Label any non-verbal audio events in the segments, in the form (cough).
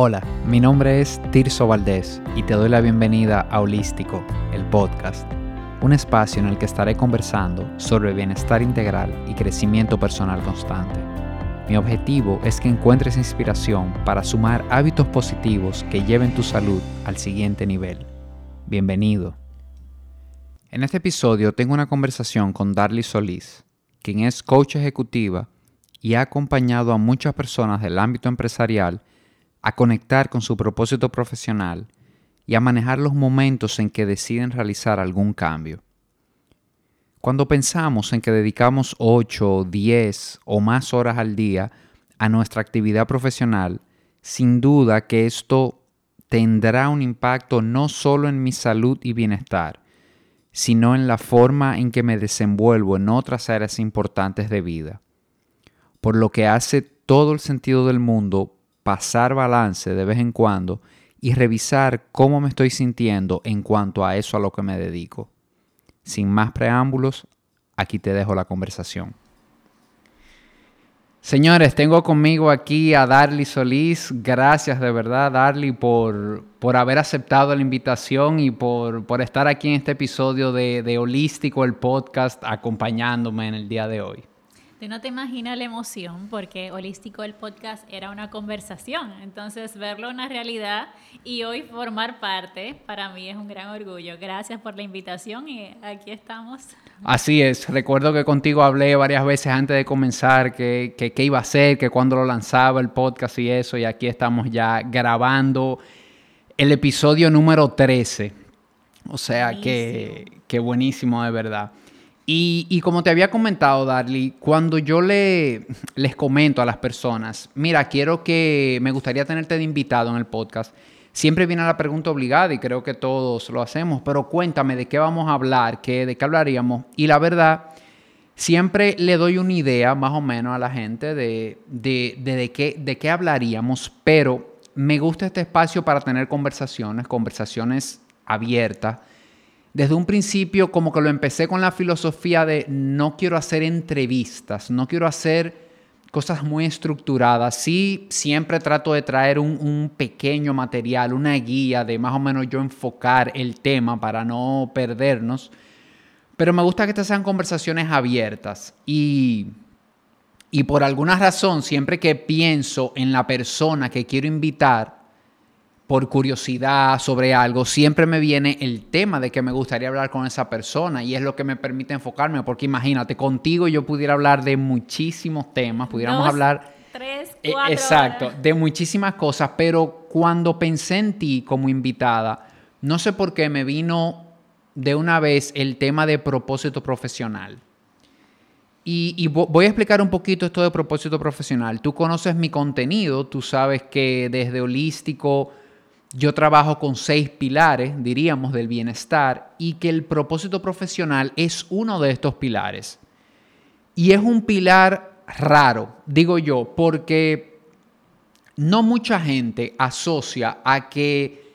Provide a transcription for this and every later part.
Hola, mi nombre es Tirso Valdés y te doy la bienvenida a Holístico, el podcast, un espacio en el que estaré conversando sobre bienestar integral y crecimiento personal constante. Mi objetivo es que encuentres inspiración para sumar hábitos positivos que lleven tu salud al siguiente nivel. Bienvenido. En este episodio tengo una conversación con Darly Solís, quien es coach ejecutiva y ha acompañado a muchas personas del ámbito empresarial a conectar con su propósito profesional y a manejar los momentos en que deciden realizar algún cambio. Cuando pensamos en que dedicamos 8, 10 o más horas al día a nuestra actividad profesional, sin duda que esto tendrá un impacto no solo en mi salud y bienestar, sino en la forma en que me desenvuelvo en otras áreas importantes de vida. Por lo que hace todo el sentido del mundo pasar balance de vez en cuando y revisar cómo me estoy sintiendo en cuanto a eso a lo que me dedico. Sin más preámbulos, aquí te dejo la conversación. Señores, tengo conmigo aquí a Darly Solís. Gracias de verdad, Darly, por, por haber aceptado la invitación y por, por estar aquí en este episodio de, de Holístico, el podcast, acompañándome en el día de hoy. Tú no te imaginas la emoción porque Holístico el podcast era una conversación, entonces verlo una realidad y hoy formar parte para mí es un gran orgullo. Gracias por la invitación y aquí estamos. Así es, recuerdo que contigo hablé varias veces antes de comenzar que, qué iba a ser, que cuando lo lanzaba el podcast y eso, y aquí estamos ya grabando el episodio número 13. O sea que, que buenísimo de verdad. Y, como te había comentado, Darly, cuando yo le, les comento a las personas, mira, quiero que me gustaría tenerte de invitado en el podcast, siempre viene la pregunta obligada y creo que todos lo hacemos, pero cuéntame de qué vamos a hablar, qué, de qué hablaríamos. Y la verdad, siempre le doy una idea más o menos a la gente de, de, de, qué, de qué hablaríamos, pero me gusta este espacio para tener conversaciones, conversaciones abiertas desde un principio como que lo empecé con la filosofía de no quiero hacer entrevistas, no quiero hacer cosas muy estructuradas. Sí, siempre trato de traer un, pequeño material, una guía de más o menos yo enfocar el tema para no perdernos. Pero me gusta que estas sean conversaciones abiertas y, y por alguna razón, siempre que pienso en la persona que quiero invitar, por curiosidad sobre algo, siempre me viene el tema de que me gustaría hablar con esa persona y es lo que me permite enfocarme, porque imagínate, contigo yo pudiera hablar de muchísimos temas, pudiéramos hablar... Tres, eh, cuatro Exacto, de muchísimas cosas, pero cuando pensé en ti como invitada, no sé por qué me vino de una vez el tema de propósito profesional. Y, y, voy a explicar un poquito esto de propósito profesional. Tú conoces mi contenido, tú sabes que desde holístico yo trabajo con seis pilares, diríamos, del bienestar y que el propósito profesional es uno de estos pilares. Y es un pilar raro, digo yo, porque no mucha gente asocia a que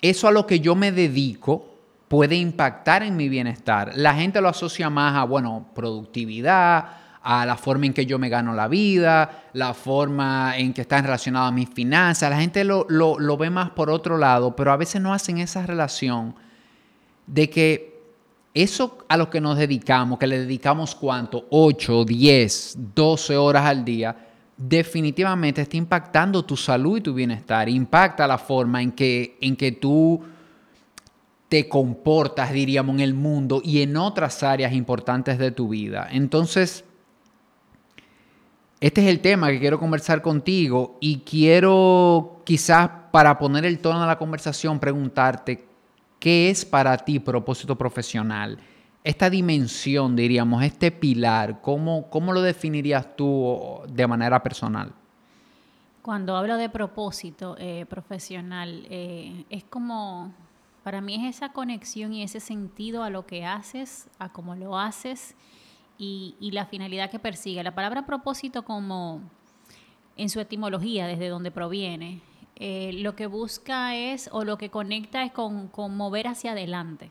eso a lo que yo me dedico puede impactar en mi bienestar. La gente lo asocia más a, bueno, productividad, a la forma en que yo me gano la vida, la forma en que están relacionadas mis finanzas. La gente lo, lo, ve más por otro lado, pero a veces no hacen esa relación de que eso a lo que nos dedicamos, que le dedicamos cuánto, 8, 10, 12 horas al día, definitivamente está impactando tu salud y tu bienestar, impacta la forma en que, en que tú te comportas, diríamos, en el mundo y en otras áreas importantes de tu vida. Entonces, este es el tema que quiero conversar contigo y quiero quizás para poner el tono de la conversación preguntarte, ¿qué es para ti propósito profesional? Esta dimensión, diríamos, este pilar, ¿cómo, cómo lo definirías tú de manera personal? Cuando hablo de propósito eh, profesional, eh, es como, para mí es esa conexión y ese sentido a lo que haces, a cómo lo haces y, la finalidad que persigue. La palabra propósito como en su etimología, desde donde proviene, eh, lo que busca es o lo que conecta es con, mover hacia adelante.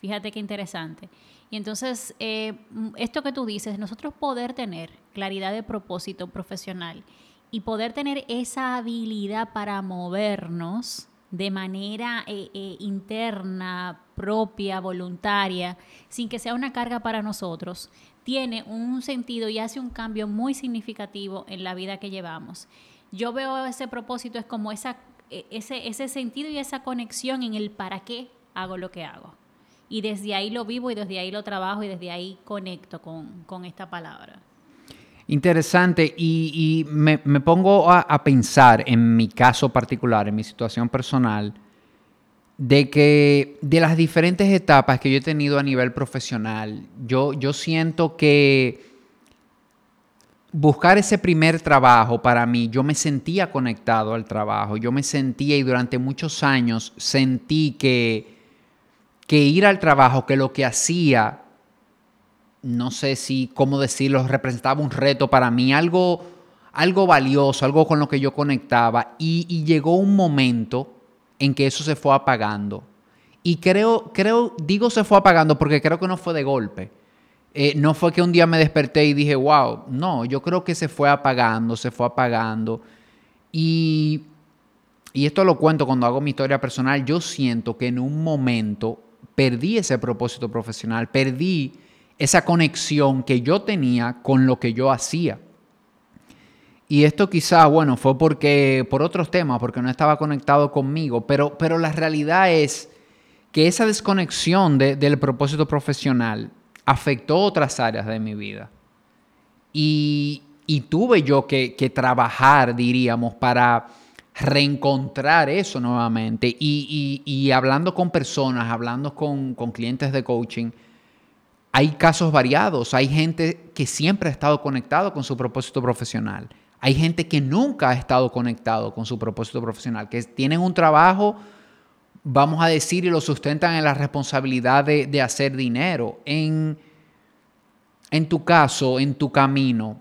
Fíjate qué interesante. Y entonces, eh, esto que tú dices, nosotros poder tener claridad de propósito profesional y poder tener esa habilidad para movernos de manera eh, eh, interna, propia, voluntaria, sin que sea una carga para nosotros, tiene un sentido y hace un cambio muy significativo en la vida que llevamos. Yo veo ese propósito es como esa, e, ese, ese sentido y esa conexión en el para qué hago lo que hago. Y desde ahí lo vivo y desde ahí lo trabajo y desde ahí conecto con, con esta palabra. Interesante. Y, me, pongo a, pensar en mi caso particular, en mi situación personal, de que de las diferentes etapas que yo he tenido a nivel profesional, yo, yo siento que buscar ese primer trabajo para mí, yo me sentía conectado al trabajo, yo me sentía y durante muchos años sentí que, que ir al trabajo, que lo que hacía no sé si, cómo decirlo, representaba un reto para mí, algo, algo valioso, algo con lo que yo conectaba. Y, llegó un momento en que eso se fue apagando. Y creo, creo, digo se fue apagando porque creo que no fue de golpe. Eh, no fue que un día me desperté y dije, wow, no, yo creo que se fue apagando, se fue apagando. Y, y esto lo cuento cuando hago mi historia personal, yo siento que en un momento perdí ese propósito profesional, perdí esa conexión que yo tenía con lo que yo hacía. Y esto quizás, bueno, fue porque, por otros temas, porque no estaba conectado conmigo, pero, pero la realidad es que esa desconexión del propósito profesional afectó otras áreas de mi vida. Y, tuve yo que, trabajar, diríamos, para reencontrar eso nuevamente. Y, hablando con personas, hablando con, con clientes de coaching, hay casos variados, hay gente que siempre ha estado conectado con su propósito profesional, hay gente que nunca ha estado conectado con su propósito profesional, que tienen un trabajo, vamos a decir, y lo sustentan en la responsabilidad de, hacer dinero. En, en tu caso, en tu camino,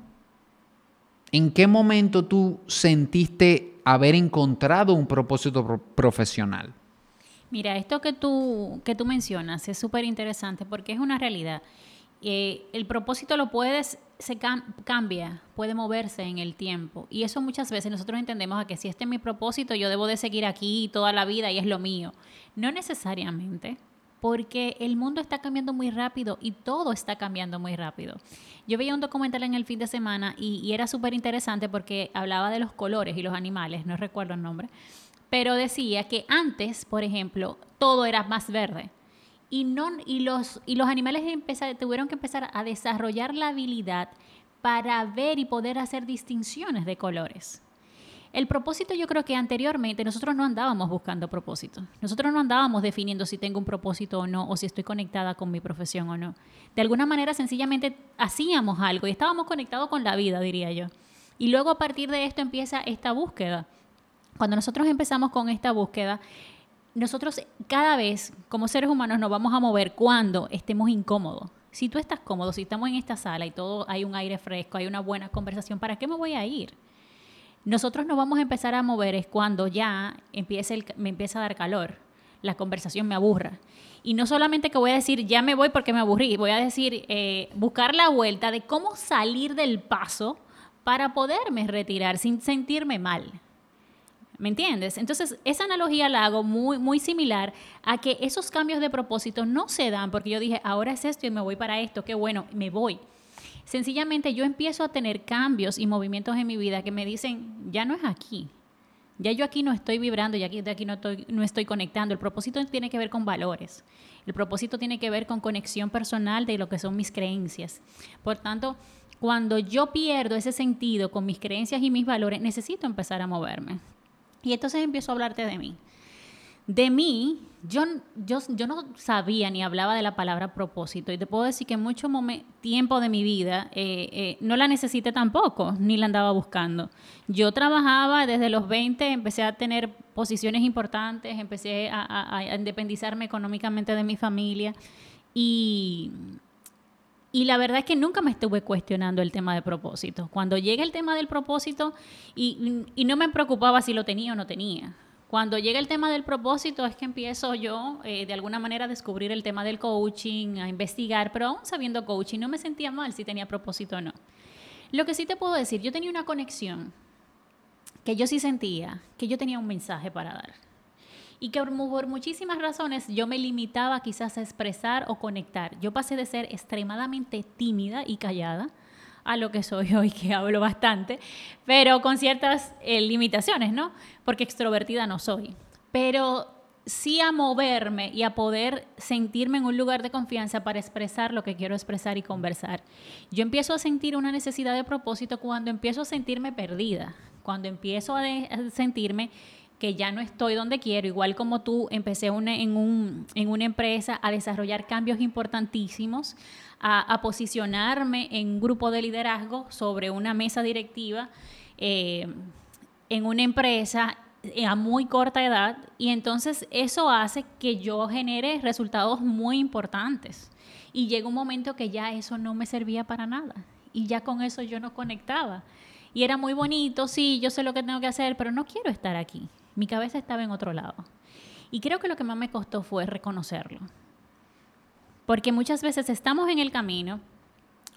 ¿en qué momento tú sentiste haber encontrado un propósito profesional? Mira, esto que tú, que tú mencionas es súper interesante porque es una realidad. Eh, el propósito lo puedes, se cambia, puede moverse en el tiempo. Y eso muchas veces nosotros entendemos a que si este es mi propósito, yo debo de seguir aquí toda la vida y es lo mío. No necesariamente, porque el mundo está cambiando muy rápido y todo está cambiando muy rápido. Yo veía un documental en el fin de semana y, y era súper interesante porque hablaba de los colores y los animales, no recuerdo el nombre pero decía que antes, por ejemplo, todo era más verde. Y, los animales tuvieron que empezar a desarrollar la habilidad para ver y poder hacer distinciones de colores. El propósito yo creo que anteriormente nosotros no andábamos buscando propósito. Nosotros no andábamos definiendo si tengo un propósito o no, o si estoy conectada con mi profesión o no. De alguna manera sencillamente hacíamos algo y estábamos conectados con la vida, diría yo. Y luego a partir de esto empieza esta búsqueda cuando nosotros empezamos con esta búsqueda, nosotros cada vez como seres humanos nos vamos a mover cuando estemos incómodos. Si tú estás cómodo, si estamos en esta sala y todo hay un aire fresco, hay una buena conversación, ¿para qué me voy a ir? Nosotros nos vamos a empezar a mover es cuando ya empiece me empieza a dar calor, la conversación me aburra. Y no solamente que voy a decir, ya me voy porque me aburrí, voy a decir, eh, buscar la vuelta de cómo salir del paso para poderme retirar sin sentirme mal. ¿Me entiendes? Entonces, esa analogía la hago muy, muy similar a que esos cambios de propósito no se dan porque yo dije, ahora es esto y me voy para esto, qué bueno, me voy. Sencillamente yo empiezo a tener cambios y movimientos en mi vida que me dicen, ya no es aquí. Ya yo aquí no estoy vibrando, ya de aquí no estoy, no estoy conectando. El propósito tiene que ver con valores. El propósito tiene que ver con conexión personal de lo que son mis creencias. Por tanto, cuando yo pierdo ese sentido con mis creencias y mis valores, necesito empezar a moverme. Y entonces empiezo a hablarte de mí. De mí, yo, yo, yo no sabía ni hablaba de la palabra propósito y te puedo decir que mucho tiempo de mi vida eh, eh, no la necesité tampoco, ni la andaba buscando. Yo trabajaba desde los 20, empecé a tener posiciones importantes, empecé a independizarme económicamente de mi familia y y la verdad es que nunca me estuve cuestionando el tema de propósito. Cuando llega el tema del propósito, y, no me preocupaba si lo tenía o no tenía. Cuando llega el tema del propósito es que empiezo yo eh, de alguna manera a descubrir el tema del coaching, a investigar, pero aún sabiendo coaching no me sentía mal si tenía propósito o no. Lo que sí te puedo decir, yo tenía una conexión que yo sí sentía que yo tenía un mensaje para dar. Y que por muchísimas razones yo me limitaba quizás a expresar o conectar. Yo pasé de ser extremadamente tímida y callada a lo que soy (laughs) hoy, que hablo bastante, pero con ciertas eh, limitaciones, ¿no? Porque extrovertida no soy. Pero sí a moverme y a poder sentirme en un lugar de confianza para expresar lo que quiero expresar y conversar. Yo empiezo a sentir una necesidad de propósito cuando empiezo a sentirme perdida, cuando empiezo a, sentirme que ya no estoy donde quiero, igual como tú, empecé en, un, en, una empresa a desarrollar cambios importantísimos, a, posicionarme en un grupo de liderazgo sobre una mesa directiva eh, en una empresa eh, a muy corta edad y entonces eso hace que yo genere resultados muy importantes. Y llega un momento que ya eso no me servía para nada y ya con eso yo no conectaba. Y era muy bonito, sí, yo sé lo que tengo que hacer, pero no quiero estar aquí. Mi cabeza estaba en otro lado. Y creo que lo que más me costó fue reconocerlo. Porque muchas veces estamos en el camino,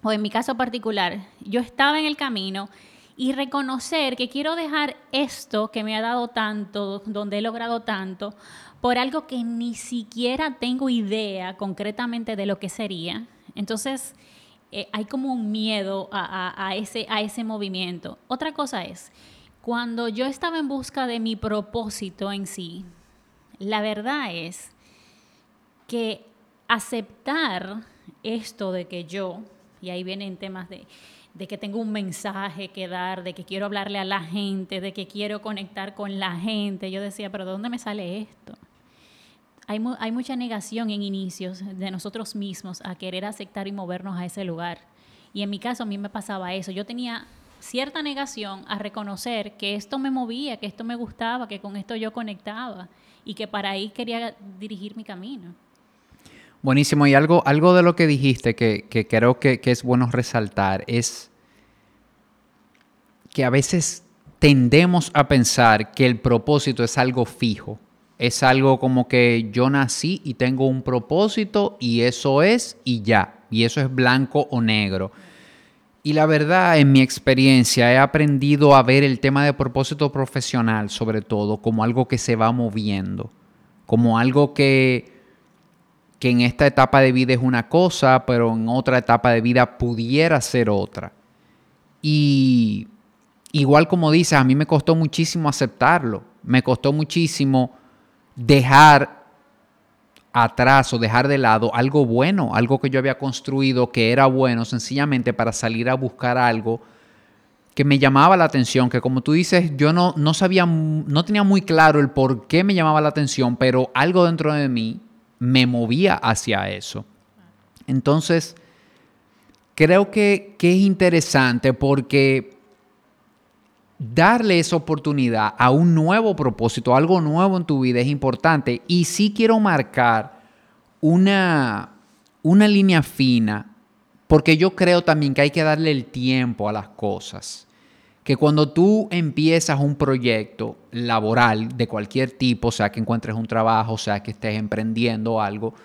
o en mi caso particular, yo estaba en el camino y reconocer que quiero dejar esto que me ha dado tanto, donde he logrado tanto, por algo que ni siquiera tengo idea concretamente de lo que sería. Entonces, eh, hay como un miedo a, ese, a ese movimiento. Otra cosa es, cuando yo estaba en busca de mi propósito en sí, la verdad es que aceptar esto de que yo, y ahí vienen temas de que tengo un mensaje que dar, de que quiero hablarle a la gente, de que quiero conectar con la gente. Yo decía, pero ¿de dónde me sale esto? Hay mucha negación en inicios de nosotros mismos a querer aceptar y movernos a ese lugar. Y en mi caso a mí me pasaba eso. Yo tenía cierta negación a reconocer que esto me movía, que esto me gustaba, que con esto yo conectaba y que para ahí quería dirigir mi camino. Buenísimo. Y algo, algo de lo que dijiste que, creo que, es bueno resaltar es que a veces tendemos a pensar que el propósito es algo fijo. Es algo como que yo nací y tengo un propósito y eso es y ya. Y eso es blanco o negro. Y la verdad, en mi experiencia, he aprendido a ver el tema de propósito profesional, sobre todo, como algo que se va moviendo, como algo que que en esta etapa de vida es una cosa, pero en otra etapa de vida pudiera ser otra. Y igual como dices, a mí me costó muchísimo aceptarlo, me costó muchísimo dejar atrás o dejar de lado algo bueno, algo que yo había construido que era bueno, sencillamente para salir a buscar algo que me llamaba la atención, que como tú dices, yo no, no sabía, no tenía muy claro el por qué me llamaba la atención, pero algo dentro de mí me movía hacia eso. Entonces, creo que, es interesante porque darle esa oportunidad a un nuevo propósito, algo nuevo en tu vida es importante. Y sí quiero marcar una, una línea fina, porque yo creo también que hay que darle el tiempo a las cosas que cuando tú empiezas un proyecto laboral de cualquier tipo, sea que encuentres un trabajo, sea que estés emprendiendo algo,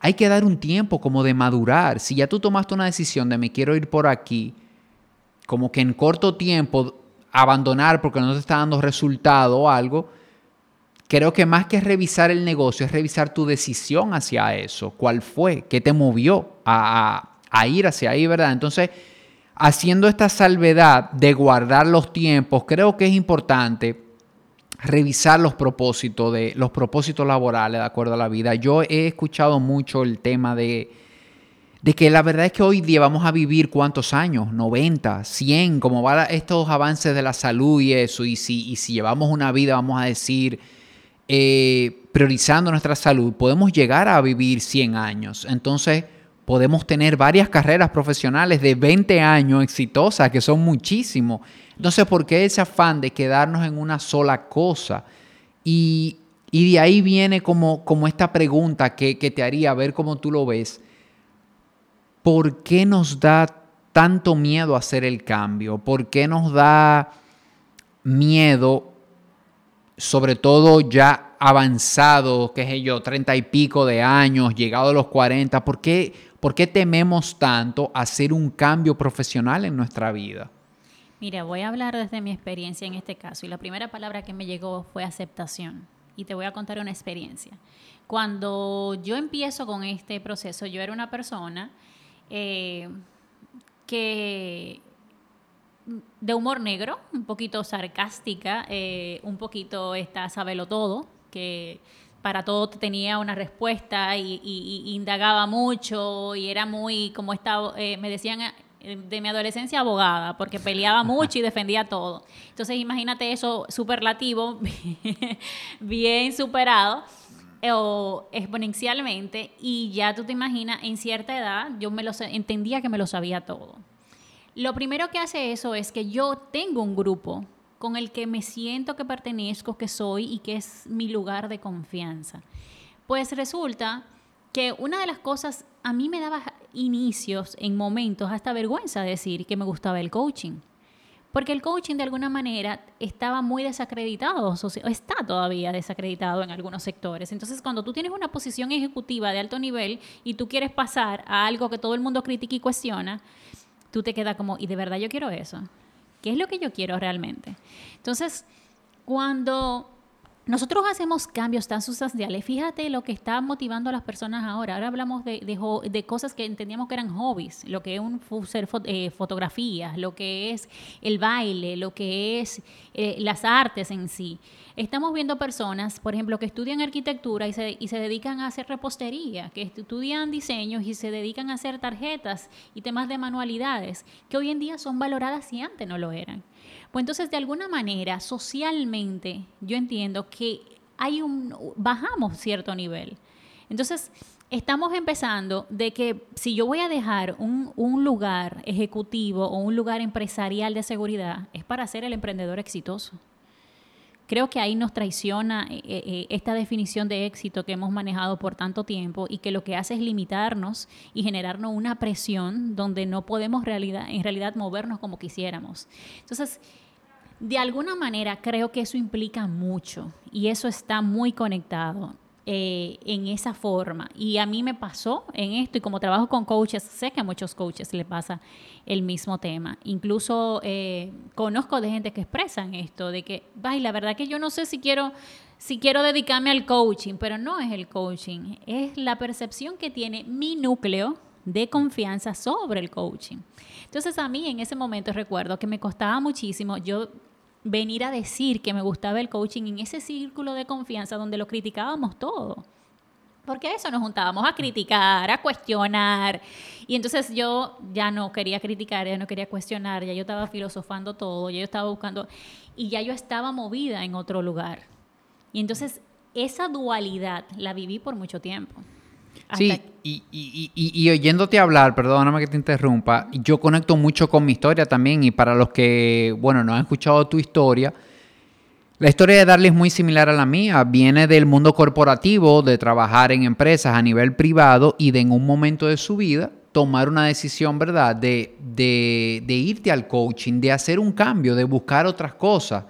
hay que dar un tiempo como de madurar. Si ya tú tomaste una decisión de me quiero ir por aquí, como que en corto tiempo abandonar porque no te está dando resultado o algo, creo que más que revisar el negocio es revisar tu decisión hacia eso. ¿Cuál fue? ¿Qué te movió a, a ir hacia ahí, verdad? Entonces, haciendo esta salvedad de guardar los tiempos, creo que es importante revisar los propósitos de los propósitos laborales de acuerdo a la vida. Yo he escuchado mucho el tema de, de que la verdad es que hoy día vamos a vivir cuántos años, 90, 100, como van estos avances de la salud y eso, y si, y si llevamos una vida, vamos a decir, eh, priorizando nuestra salud, podemos llegar a vivir 100 años. Entonces, podemos tener varias carreras profesionales de 20 años exitosas, que son muchísimos. Entonces, ¿por qué ese afán de quedarnos en una sola cosa? Y, de ahí viene como, como esta pregunta que, que te haría, a ver cómo tú lo ves. ¿Por qué nos da tanto miedo hacer el cambio? ¿Por qué nos da miedo, sobre todo ya avanzado, qué sé yo, treinta y pico de años, llegado a los 40? ¿Por qué, ¿Por qué tememos tanto hacer un cambio profesional en nuestra vida? Mira, voy a hablar desde mi experiencia en este caso y la primera palabra que me llegó fue aceptación y te voy a contar una experiencia. Cuando yo empiezo con este proceso, yo era una persona eh, que de humor negro, un poquito sarcástica, eh, un poquito está sabelo todo, que para todo tenía una respuesta y, indagaba mucho y era muy, como estaba, eh, me decían eh, de mi adolescencia abogada, porque peleaba mucho y defendía todo. Entonces imagínate eso superlativo, (laughs) bien superado o exponencialmente y ya tú te imaginas en cierta edad yo me lo entendía que me lo sabía todo. Lo primero que hace eso es que yo tengo un grupo con el que me siento que pertenezco, que soy y que es mi lugar de confianza. Pues resulta que una de las cosas a mí me daba inicios en momentos hasta vergüenza decir que me gustaba el coaching. Porque el coaching de alguna manera estaba muy desacreditado, o está todavía desacreditado en algunos sectores. Entonces, cuando tú tienes una posición ejecutiva de alto nivel y tú quieres pasar a algo que todo el mundo critica y cuestiona, tú te quedas como, ¿y de verdad yo quiero eso? ¿Qué es lo que yo quiero realmente? Entonces, cuando nosotros hacemos cambios tan sustanciales, fíjate lo que está motivando a las personas ahora. Ahora hablamos de, de, cosas que entendíamos que eran hobbies, lo que es un, ser eh, fotografías, lo que es el baile, lo que es eh, las artes en sí. Estamos viendo personas, por ejemplo, que estudian arquitectura y se, y se dedican a hacer repostería, que estudian diseños y se dedican a hacer tarjetas y temas de manualidades, que hoy en día son valoradas y antes no lo eran. Pues entonces, de alguna manera, socialmente, yo entiendo que hay un, bajamos cierto nivel. Entonces, estamos empezando de que si yo voy a dejar un, un, lugar ejecutivo o un lugar empresarial de seguridad, es para ser el emprendedor exitoso. Creo que ahí nos traiciona eh, eh, eh, esta definición de éxito que hemos manejado por tanto tiempo y que lo que hace es limitarnos y generarnos una presión donde no podemos realidad, en realidad movernos como quisiéramos. Entonces, de alguna manera creo que eso implica mucho y eso está muy conectado. Eh, en esa forma. Y a mí me pasó en esto, y como trabajo con coaches, sé que a muchos coaches le pasa el mismo tema. Incluso eh, conozco de gente que expresan esto, de que, ay, la verdad que yo no sé si quiero, si quiero dedicarme al coaching, pero no es el coaching, es la percepción que tiene mi núcleo de confianza sobre el coaching. Entonces a mí en ese momento recuerdo que me costaba muchísimo, yo venir a decir que me gustaba el coaching en ese círculo de confianza donde lo criticábamos todo. Porque a eso nos juntábamos, a criticar, a cuestionar. Y entonces yo ya no quería criticar, ya no quería cuestionar, ya yo estaba filosofando todo, ya yo estaba buscando, y ya yo estaba movida en otro lugar. Y entonces esa dualidad la viví por mucho tiempo. Sí, y, y, y, oyéndote hablar, perdóname que te interrumpa, yo conecto mucho con mi historia también y para los que, bueno, no han escuchado tu historia, la historia de Darly es muy similar a la mía, viene del mundo corporativo, de trabajar en empresas a nivel privado y de en un momento de su vida tomar una decisión, ¿verdad? De, de, de irte al coaching, de hacer un cambio, de buscar otras cosas.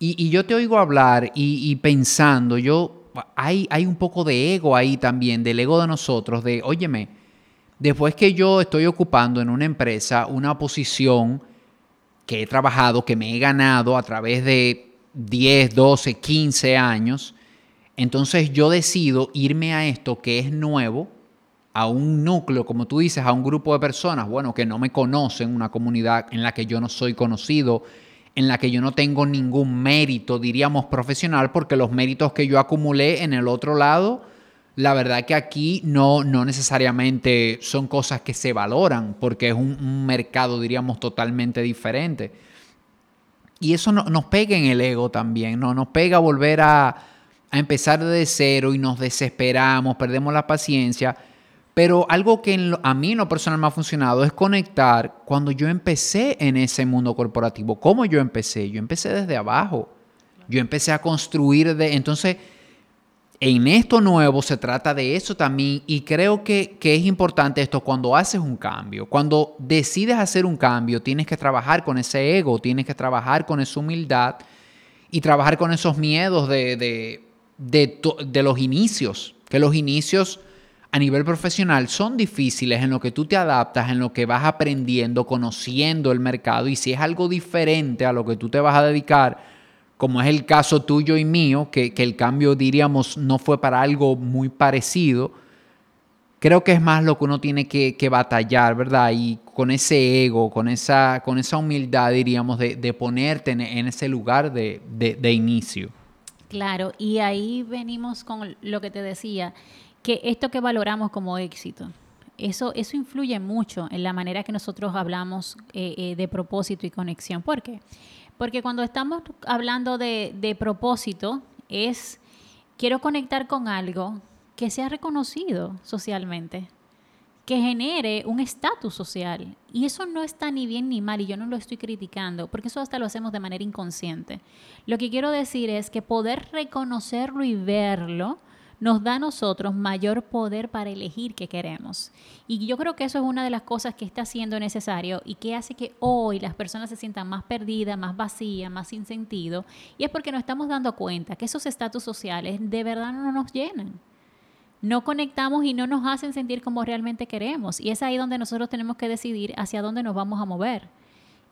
Y, yo te oigo hablar y, pensando, yo hay, un poco de ego ahí también, del ego de nosotros, de, óyeme, después que yo estoy ocupando en una empresa una posición que he trabajado, que me he ganado a través de 10, 12, 15 años, entonces yo decido irme a esto que es nuevo, a un núcleo, como tú dices, a un grupo de personas, bueno, que no me conocen, una comunidad en la que yo no soy conocido, en la que yo no tengo ningún mérito, diríamos, profesional, porque los méritos que yo acumulé en el otro lado, la verdad que aquí no, no necesariamente son cosas que se valoran, porque es un, mercado, diríamos, totalmente diferente. Y eso nos pega en el ego también, ¿no? Nos pega volver a, a empezar de cero y nos desesperamos, perdemos la paciencia pero algo que a mí en lo personal me ha funcionado es conectar cuando yo empecé en ese mundo corporativo. ¿Cómo yo empecé? Yo empecé desde abajo. Yo empecé a construir de... Entonces, en esto nuevo se trata de eso también y creo que, que, es importante esto cuando haces un cambio, cuando decides hacer un cambio, tienes que trabajar con ese ego, tienes que trabajar con esa humildad y trabajar con esos miedos de, de, de, de los inicios, que los inicios a nivel profesional son difíciles en lo que tú te adaptas, en lo que vas aprendiendo, conociendo el mercado y si es algo diferente a lo que tú te vas a dedicar, como es el caso tuyo y mío, que, el cambio diríamos no fue para algo muy parecido, creo que es más lo que uno tiene que, batallar, ¿verdad? Y con ese ego, con esa, con esa humildad, diríamos, de, ponerte en, ese lugar de, de inicio. Claro, y ahí venimos con lo que te decía que esto que valoramos como éxito, eso, eso influye mucho en la manera que nosotros hablamos eh, eh, de propósito y conexión. ¿Por qué? Porque cuando estamos hablando de, de propósito, es quiero conectar con algo que sea reconocido socialmente, que genere un estatus social. Y eso no está ni bien ni mal, y yo no lo estoy criticando, porque eso hasta lo hacemos de manera inconsciente. Lo que quiero decir es que poder reconocerlo y verlo nos da a nosotros mayor poder para elegir qué queremos. Y yo creo que eso es una de las cosas que está siendo necesario y que hace que hoy las personas se sientan más perdidas, más vacías, más sin sentido. Y es porque nos estamos dando cuenta que esos estatus sociales de verdad no nos llenan. No conectamos y no nos hacen sentir como realmente queremos. Y es ahí donde nosotros tenemos que decidir hacia dónde nos vamos a mover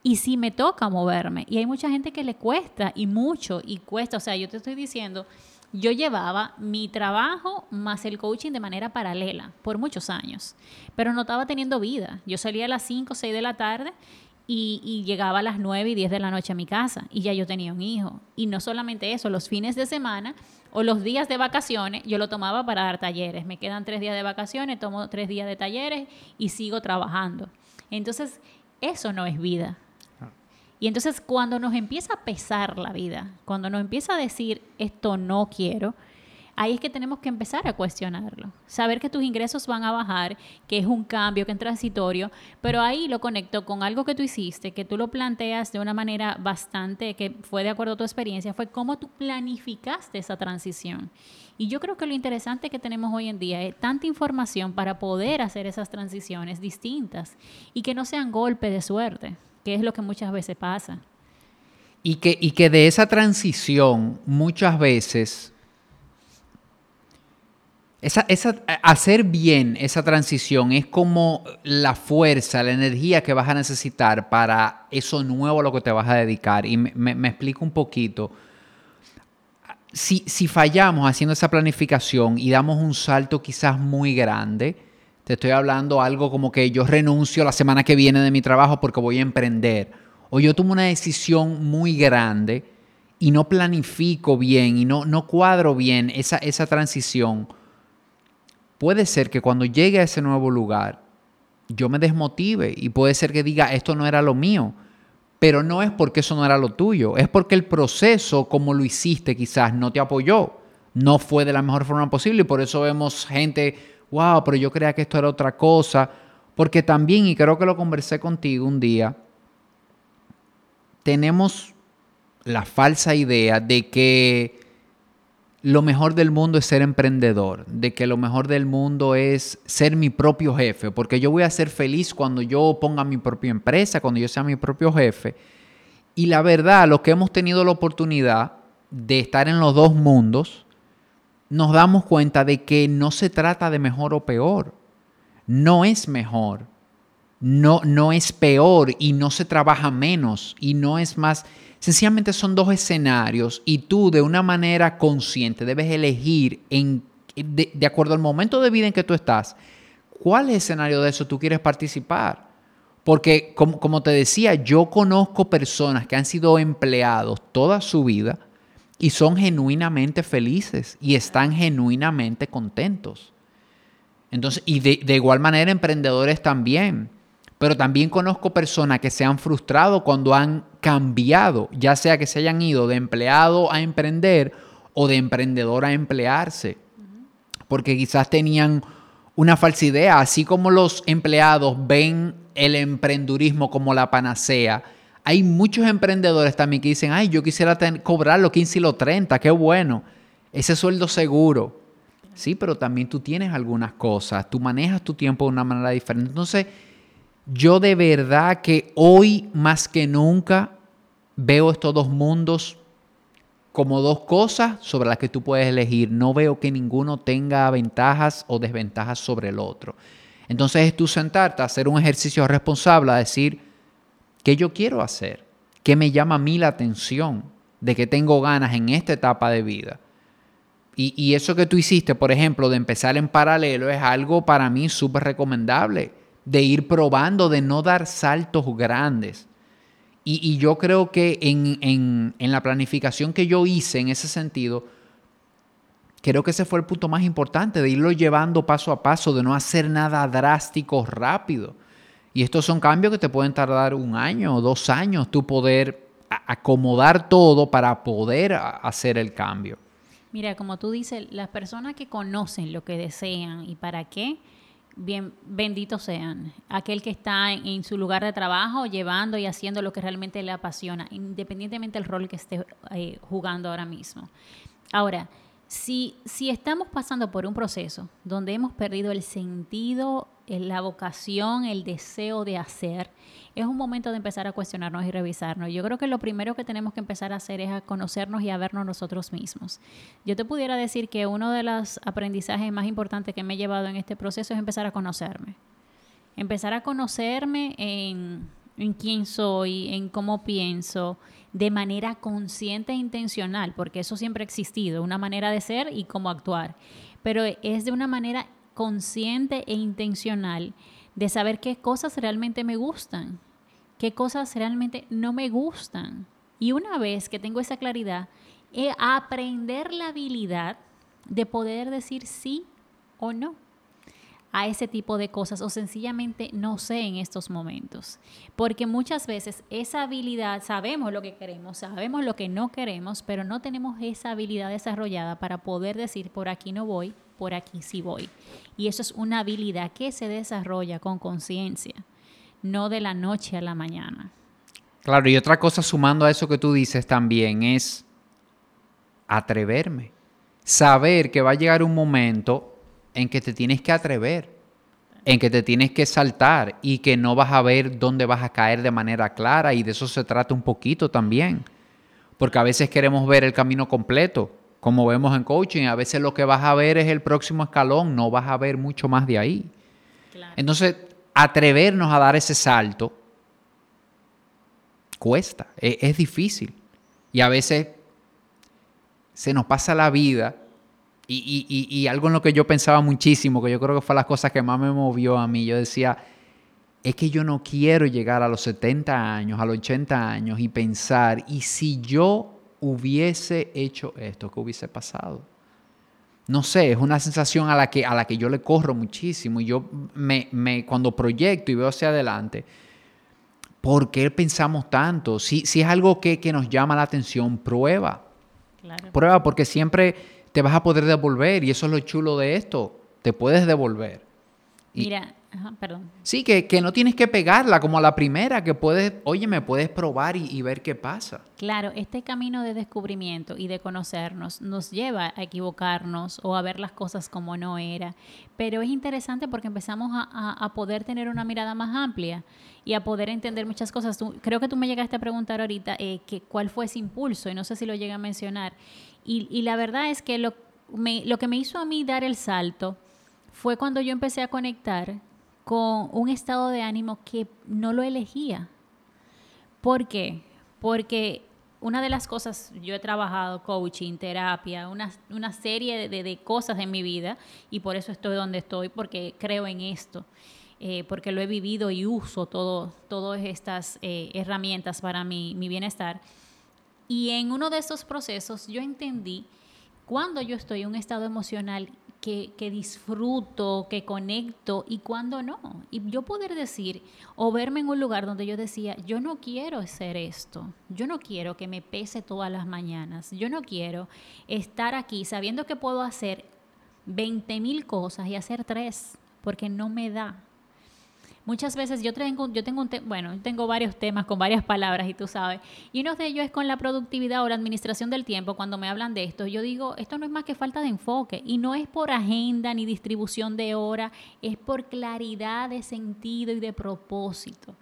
y si me toca moverme. Y hay mucha gente que le cuesta y mucho y cuesta. O sea, yo te estoy diciendo, yo llevaba mi trabajo más el coaching de manera paralela por muchos años, pero no estaba teniendo vida. Yo salía a las 5 o 6 de la tarde y, llegaba a las 9 y 10 de la noche a mi casa y ya yo tenía un hijo. Y no solamente eso, los fines de semana o los días de vacaciones yo lo tomaba para dar talleres. Me quedan tres días de vacaciones, tomo tres días de talleres y sigo trabajando. Entonces, eso no es vida. Y entonces cuando nos empieza a pesar la vida, cuando nos empieza a decir esto no quiero, ahí es que tenemos que empezar a cuestionarlo. Saber que tus ingresos van a bajar, que es un cambio, que es transitorio, pero ahí lo conecto con algo que tú hiciste, que tú lo planteas de una manera bastante, que fue de acuerdo a tu experiencia, fue cómo tú planificaste esa transición. Y yo creo que lo interesante que tenemos hoy en día es tanta información para poder hacer esas transiciones distintas y que no sean golpe de suerte que es lo que muchas veces pasa. Y que, y que de esa transición muchas veces, esa, hacer bien esa transición es como la fuerza, la energía que vas a necesitar para eso nuevo a lo que te vas a dedicar. Y me, explico un poquito. Si, si, fallamos haciendo esa planificación y damos un salto quizás muy grande, te estoy hablando algo como que yo renuncio la semana que viene de mi trabajo porque voy a emprender. O yo tomo una decisión muy grande y no planifico bien y no, no cuadro bien esa, esa transición. Puede ser que cuando llegue a ese nuevo lugar yo me desmotive y puede ser que diga esto no era lo mío. Pero no es porque eso no era lo tuyo, es porque el proceso como lo hiciste quizás no te apoyó, no fue de la mejor forma posible y por eso vemos gente wow, pero yo creía que esto era otra cosa. Porque también, y creo que lo conversé contigo un día, tenemos la falsa idea de que lo mejor del mundo es ser emprendedor, de que lo mejor del mundo es ser mi propio jefe, porque yo voy a ser feliz cuando yo ponga mi propia empresa, cuando yo sea mi propio jefe. Y la verdad, los que hemos tenido la oportunidad de estar en los dos mundos, nos damos cuenta de que no se trata de mejor o peor. No es mejor. No, no es peor y no se trabaja menos y no es más. Sencillamente son dos escenarios y tú de una manera consciente debes elegir en, de, acuerdo al momento de vida en que tú estás, cuál escenario de eso tú quieres participar. Porque como, como te decía, yo conozco personas que han sido empleados toda su vida y son genuinamente felices y están genuinamente contentos. Entonces, y de, igual manera emprendedores también. Pero también conozco personas que se han frustrado cuando han cambiado, ya sea que se hayan ido de empleado a emprender o de emprendedor a emplearse. Porque quizás tenían una falsa idea, así como los empleados ven el emprendurismo como la panacea, hay muchos emprendedores también que dicen, ay, yo quisiera cobrar los 15 y los 30, qué bueno, ese sueldo seguro. Sí, pero también tú tienes algunas cosas, tú manejas tu tiempo de una manera diferente. Entonces, yo de verdad que hoy más que nunca veo estos dos mundos como dos cosas sobre las que tú puedes elegir. No veo que ninguno tenga ventajas o desventajas sobre el otro. Entonces es tú sentarte a hacer un ejercicio responsable, a decir, ¿qué yo quiero hacer? ¿Qué me llama a mí la atención? ¿De qué tengo ganas en esta etapa de vida? Y, eso que tú hiciste, por ejemplo, de empezar en paralelo, es algo para mí súper recomendable, de ir probando, de no dar saltos grandes y, yo creo que en, la planificación que yo hice en ese sentido, creo que ese fue el punto más importante, de irlo llevando paso a paso, de no hacer nada drástico rápido. Y estos son cambios que te pueden tardar un año o dos años, tú poder acomodar todo para poder hacer el cambio. Mira, como tú dices, las personas que conocen lo que desean y para qué, bien benditos sean. Aquel que está en, su lugar de trabajo llevando y haciendo lo que realmente le apasiona, independientemente del rol que esté eh, jugando ahora mismo. Ahora, si, estamos pasando por un proceso donde hemos perdido el sentido, la vocación, el deseo de hacer, es un momento de empezar a cuestionarnos y revisarnos. Yo creo que lo primero que tenemos que empezar a hacer es a conocernos y a vernos nosotros mismos. Yo te pudiera decir que uno de los aprendizajes más importantes que me he llevado en este proceso es empezar a conocerme. Empezar a conocerme en, en quién soy, en cómo pienso, de manera consciente e intencional, porque eso siempre ha existido, una manera de ser y cómo actuar, pero es de una manera consciente e intencional de saber qué cosas realmente me gustan, qué cosas realmente no me gustan. Y una vez que tengo esa claridad, aprender la habilidad de poder decir sí o no a ese tipo de cosas o sencillamente no sé en estos momentos. Porque muchas veces esa habilidad, sabemos lo que queremos, sabemos lo que no queremos, pero no tenemos esa habilidad desarrollada para poder decir por aquí no voy, por aquí sí voy. Y eso es una habilidad que se desarrolla con conciencia no de la noche a la mañana. Claro, y otra cosa sumando a eso que tú dices también es atreverme. Saber que va a llegar un momento en que te tienes que atrever, en que te tienes que saltar y que no vas a ver dónde vas a caer de manera clara y de eso se trata un poquito también. Porque a veces queremos ver el camino completo, como vemos en coaching, a veces lo que vas a ver es el próximo escalón, no vas a ver mucho más de ahí. Entonces, atrevernos a dar ese salto cuesta, e, es, difícil. Y a veces se nos pasa la vida y, algo en lo que yo pensaba muchísimo, que yo creo que fue las cosas que más me movió a mí, yo decía, es que yo no quiero llegar a los 70 años, a los 80 años y pensar, ¿y si yo hubiese hecho esto, qué hubiese pasado? no sé, es una sensación a la que, a la que yo le corro muchísimo. Y yo me, me, cuando proyecto y veo hacia adelante, ¿por qué pensamos tanto? Si, si es algo que, que, nos llama la atención, prueba. Prueba porque siempre te vas a poder devolver y eso es lo chulo de esto. Te puedes devolver. Mira, perdón. Sí, que, no tienes que pegarla como a la primera, que puedes, oye, me puedes probar y, ver qué pasa. Claro, este camino de descubrimiento y de conocernos nos lleva a equivocarnos o a ver las cosas como no era. Pero es interesante porque empezamos a, poder tener una mirada más amplia y a poder entender muchas cosas. creo que tú me llegaste a preguntar ahorita eh, que, cuál fue ese impulso y no sé si lo llegué a mencionar. Y, la verdad es que lo, lo que me hizo a mí dar el salto fue cuando yo empecé a conectar con un estado de ánimo que no lo elegía. ¿Por qué? Porque una de las cosas, yo he trabajado coaching, terapia, una, una serie de, cosas en mi vida y por eso estoy donde estoy, porque creo en esto, eh, porque lo he vivido y uso todo, todas estas eh, herramientas para mi, mi bienestar. Y en uno de esos procesos yo entendí cuando yo estoy en un estado emocional que, disfruto, que conecto y cuando no. Y yo poder decir o verme en un lugar donde yo decía, yo no quiero hacer esto, yo no quiero que me pese todas las mañanas, yo no quiero estar aquí sabiendo que puedo hacer 20 mil cosas y hacer tres, porque no me da. Muchas veces yo tengo, yo tengo un bueno, tengo varios temas con varias palabras y tú sabes, y uno de ellos es con la productividad o la administración del tiempo. Cuando me hablan de esto, yo digo, esto no es más que falta de enfoque y no es por agenda ni distribución de hora, es por claridad de sentido y de propósito.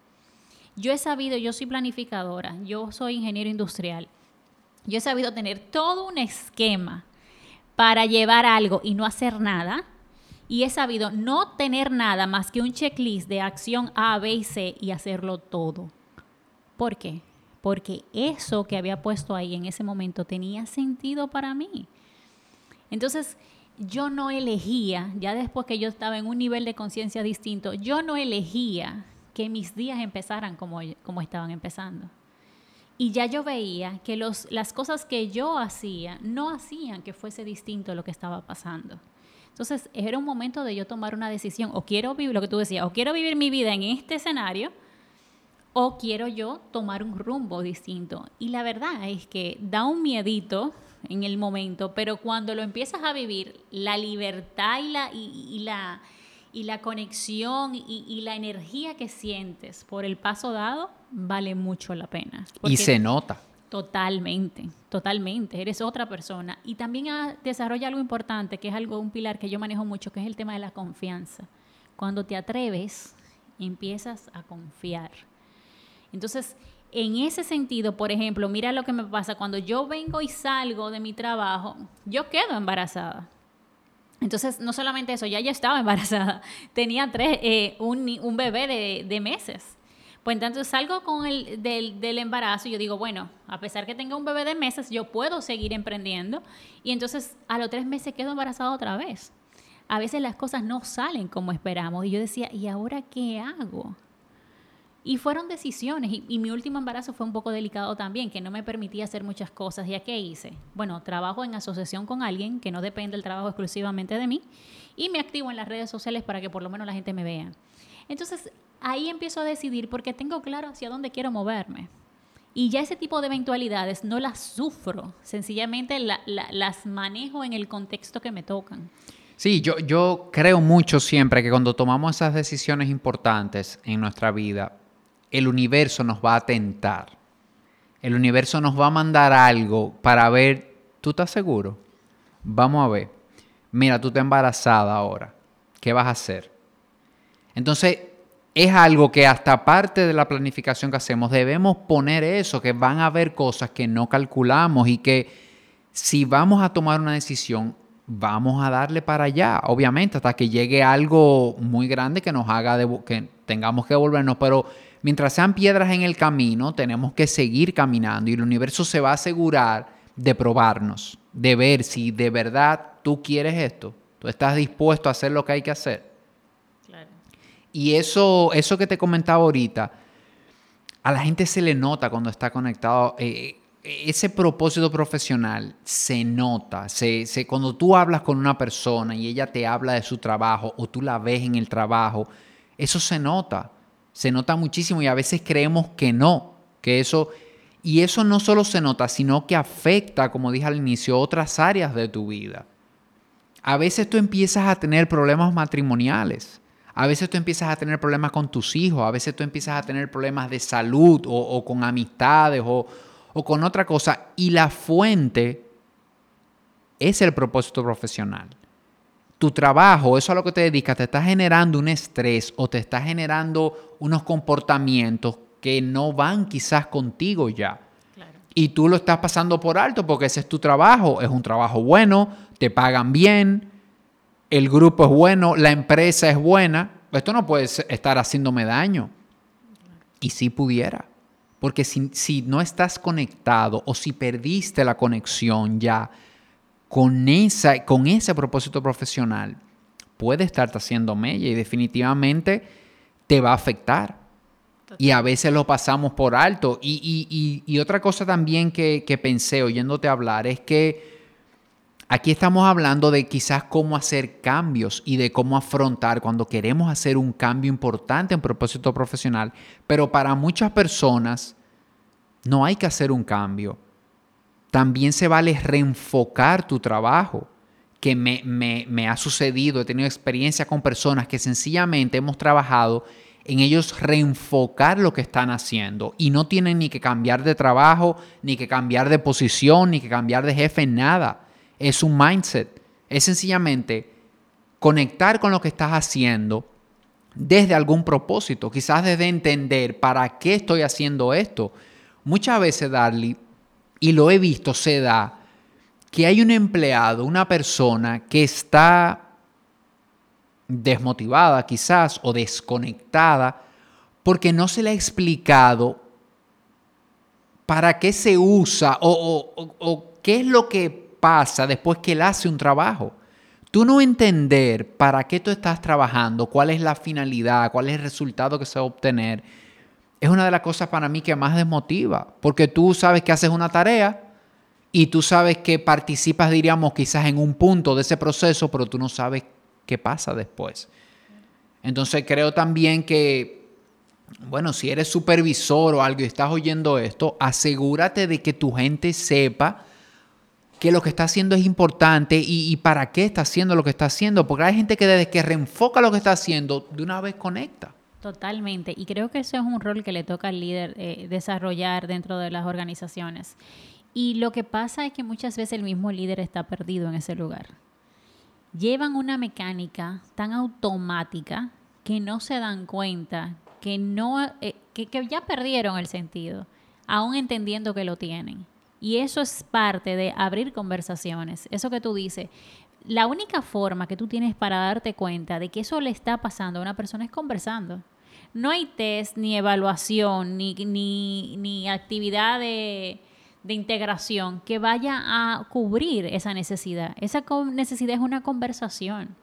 Yo he sabido, yo soy planificadora, yo soy ingeniero industrial yo he sabido tener todo un esquema para llevar algo y no hacer nada. Y he sabido no tener nada más que un checklist de acción A, B y C y hacerlo todo. ¿Por qué? Porque eso que había puesto ahí en ese momento tenía sentido para mí. Entonces, yo no elegía, ya después que yo estaba en un nivel de conciencia distinto, yo no elegía que mis días empezaran como, como estaban empezando. Y ya yo veía que los, las cosas que yo hacía no hacían que fuese distinto lo que estaba pasando. Entonces era un momento de yo tomar una decisión, o quiero vivir, lo que tú decías, o quiero vivir mi vida en este escenario, o quiero yo tomar un rumbo distinto. Y la verdad es que da un miedito en el momento, pero cuando lo empiezas a vivir, la libertad y la, y, la, y la conexión y, y, la energía que sientes por el paso dado vale mucho la pena. Y se nota. Totalmente, totalmente. Eres otra persona. Y también desarrolla algo importante, que es algo, un pilar que yo manejo mucho, que es el tema de la confianza. Cuando te atreves, empiezas a confiar. Entonces, en ese sentido, por ejemplo, mira lo que me pasa cuando yo vengo y salgo de mi trabajo, yo quedo embarazada. Entonces, no solamente eso, ya yo estaba (laughs) embarazada, tenía tres, eh, un, bebé de, de, meses. Pues entonces salgo con el del, embarazo y yo digo, bueno, a pesar que tenga un bebé de meses, yo puedo seguir emprendiendo. Y entonces a los tres meses quedo embarazada otra vez. A veces las cosas no salen como esperamos. Y yo decía, ¿y ahora qué hago? Y fueron decisiones. Y, mi último embarazo fue un poco delicado también, que no me permitía hacer muchas cosas. ¿Y a qué hice? Bueno, trabajo en asociación con alguien que no depende del trabajo exclusivamente de mí. Y me activo en las redes sociales para que por lo menos la gente me vea. Entonces, ahí empiezo a decidir porque tengo claro hacia dónde quiero moverme. Y ya ese tipo de eventualidades no las sufro, sencillamente las manejo en el contexto que me tocan. Sí, yo, yo creo mucho siempre que cuando tomamos esas decisiones importantes en nuestra vida, el universo nos va a tentar. El universo nos va a mandar algo para ver, ¿tú estás seguro? Vamos a ver. Mira, tú estás embarazada ahora. ¿Qué vas a hacer? Entonces, es algo que hasta parte de la planificación que hacemos debemos poner eso, que van a haber cosas que no calculamos y que si vamos a tomar una decisión, vamos a darle para allá, obviamente, hasta que llegue algo muy grande que nos haga que tengamos que volvernos, pero mientras sean piedras en el camino, tenemos que seguir caminando y el universo se va a asegurar de probarnos, de ver si de verdad tú quieres esto, tú estás dispuesto a hacer lo que hay que hacer. Y eso, eso que te comentaba ahorita, a la gente se le nota cuando está conectado. Eh, ese propósito profesional se nota. Se, se, cuando tú hablas con una persona y ella te habla de su trabajo o tú la ves en el trabajo, eso se nota se nota muchísimo y a veces creemos que no, que eso... Y eso no solo se nota, sino que afecta, como dije al inicio, otras áreas de tu vida. A veces tú empiezas a tener problemas matrimoniales, a veces tú empiezas a tener problemas con tus hijos, a veces tú empiezas a tener problemas de salud o, con amistades o, o con otra cosa. Y la fuente es el propósito profesional tu trabajo, eso a lo que te dedicas, te está generando un estrés o te está generando unos comportamientos que no van quizás contigo ya. Y tú lo estás pasando por alto porque ese es tu trabajo, es un trabajo bueno, te pagan bien, el grupo es bueno, la empresa es buena. Esto no puede estar haciéndome daño. Y si pudiera. Porque si, si no estás conectado o si perdiste la conexión ya con, esa, con ese propósito profesional puede estarte haciendo mella y definitivamente te va a afectar. Y a veces lo pasamos por alto. Y, otra cosa también que, que, pensé oyéndote hablar es que aquí estamos hablando de quizás cómo hacer cambios y de cómo afrontar cuando queremos hacer un cambio importante en propósito profesional. Pero para muchas personas no hay que hacer un cambio también se vale reenfocar tu trabajo, que me, ha sucedido, he tenido experiencia con personas que sencillamente hemos trabajado en ellos reenfocar lo que están haciendo y no tienen ni que cambiar de trabajo, ni que cambiar de posición, ni que cambiar de jefe, nada. Es un mindset. Es sencillamente conectar con lo que estás haciendo desde algún propósito, quizás desde entender para qué estoy haciendo esto. Muchas veces, Darly, y lo he visto, se da que hay un empleado, una persona que está desmotivada quizás o desconectada porque no se le ha explicado para qué se usa o, qué es lo que pasa después que él hace un trabajo. Tú no entender para qué tú estás trabajando, cuál es la finalidad, cuál es el resultado que se va a obtener, es una de las cosas para mí que más desmotiva, porque tú sabes que haces una tarea y tú sabes que participas, diríamos, quizás en un punto de ese proceso, pero tú no sabes qué pasa después. Entonces creo también que, bueno, si eres supervisor o algo y estás oyendo esto, asegúrate de que tu gente sepa que lo que está haciendo es importante y, para qué está haciendo lo que está haciendo, porque hay gente que desde que reenfoca lo que está haciendo, de una vez conecta. Totalmente, y creo que eso es un rol que le toca al líder eh, desarrollar dentro de las organizaciones. Y lo que pasa es que muchas veces el mismo líder está perdido en ese lugar. Llevan una mecánica tan automática que no se dan cuenta, que, no, eh, que, que ya perdieron el sentido, aún entendiendo que lo tienen. Y eso es parte de abrir conversaciones. Eso que tú dices, la única forma que tú tienes para darte cuenta de que eso le está pasando a una persona es conversando. No hay test, ni evaluación, ni, ni, ni actividad de, de integración que vaya a cubrir esa necesidad. Esa necesidad es una conversación.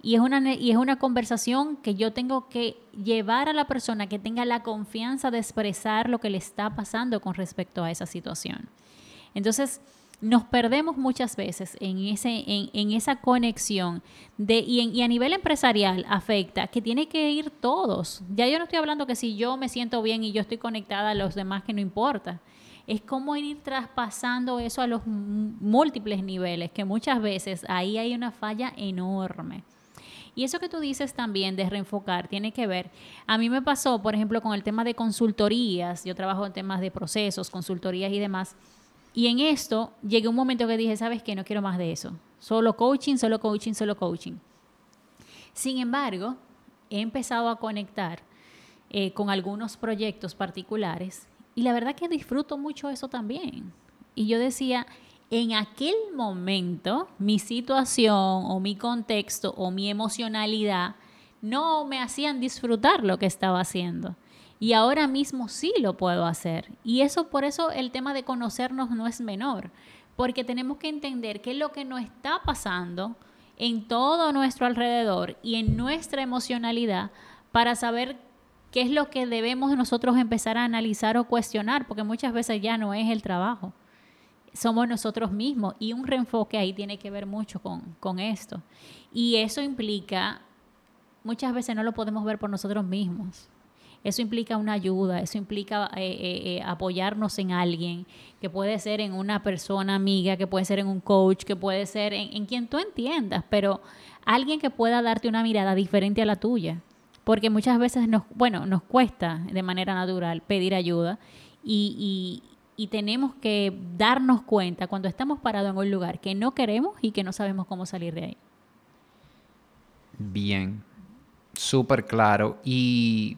Y es una, y es una conversación que yo tengo que llevar a la persona que tenga la confianza de expresar lo que le está pasando con respecto a esa situación. Entonces, nos perdemos muchas veces en, ese, en, esa conexión de, y, y, a nivel empresarial afecta que tiene que ir todos. Ya yo no estoy hablando que si yo me siento bien y yo estoy conectada a los demás que no importa es cómo ir traspasando eso a los múltiples niveles, que muchas veces ahí hay una falla enorme. Y eso que tú dices también de reenfocar tiene que ver, a mí me pasó, por ejemplo, con el tema de consultorías, yo trabajo en temas de procesos, consultorías y demás, y en esto llegué un momento que dije, ¿sabes qué? No quiero más de eso. Solo coaching, solo coaching, solo coaching. Sin embargo, he empezado a conectar eh, con algunos proyectos particulares y la verdad que disfruto mucho eso también. Y yo decía, en aquel momento, mi situación o mi contexto o mi emocionalidad no me hacían disfrutar lo que estaba haciendo. Y ahora mismo sí lo puedo hacer. Y eso por eso el tema de conocernos no es menor, porque tenemos que entender qué es lo que nos está pasando en todo nuestro alrededor y en nuestra emocionalidad para saber qué es lo que debemos nosotros empezar a analizar o cuestionar, porque muchas veces ya no es el trabajo, somos nosotros mismos y un reenfoque ahí tiene que ver mucho con, esto. Y eso implica, muchas veces no lo podemos ver por nosotros mismos. Eso implica una ayuda, eso implica eh, eh, eh, apoyarnos en alguien, que puede ser en una persona amiga, que puede ser en un coach, que puede ser en, en quien tú entiendas, pero alguien que pueda darte una mirada diferente a la tuya porque muchas veces nos, bueno, nos cuesta de manera natural pedir ayuda y, tenemos que darnos cuenta cuando estamos parados en un lugar que no queremos y que no sabemos cómo salir de ahí. Bien, súper claro. Y,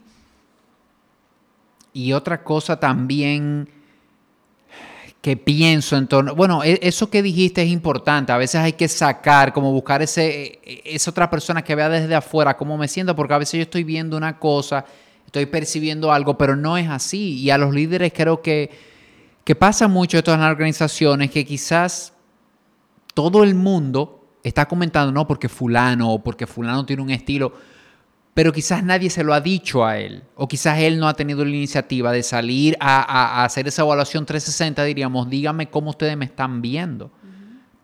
y otra cosa también que pienso en torno. Bueno, e, eso que dijiste es importante. A veces hay que sacar, como buscar ese, e, esa otra persona que vea desde afuera cómo me siento, porque a veces yo estoy viendo una cosa, estoy percibiendo algo, pero no es así. Y a los líderes creo que, que pasa mucho esto en las organizaciones, que quizás todo el mundo está comentando, no, porque fulano o porque fulano tiene un estilo pero quizás nadie se lo ha dicho a él, o quizás él no ha tenido la iniciativa de salir a, hacer esa evaluación 360, diríamos, dígame cómo ustedes me están viendo,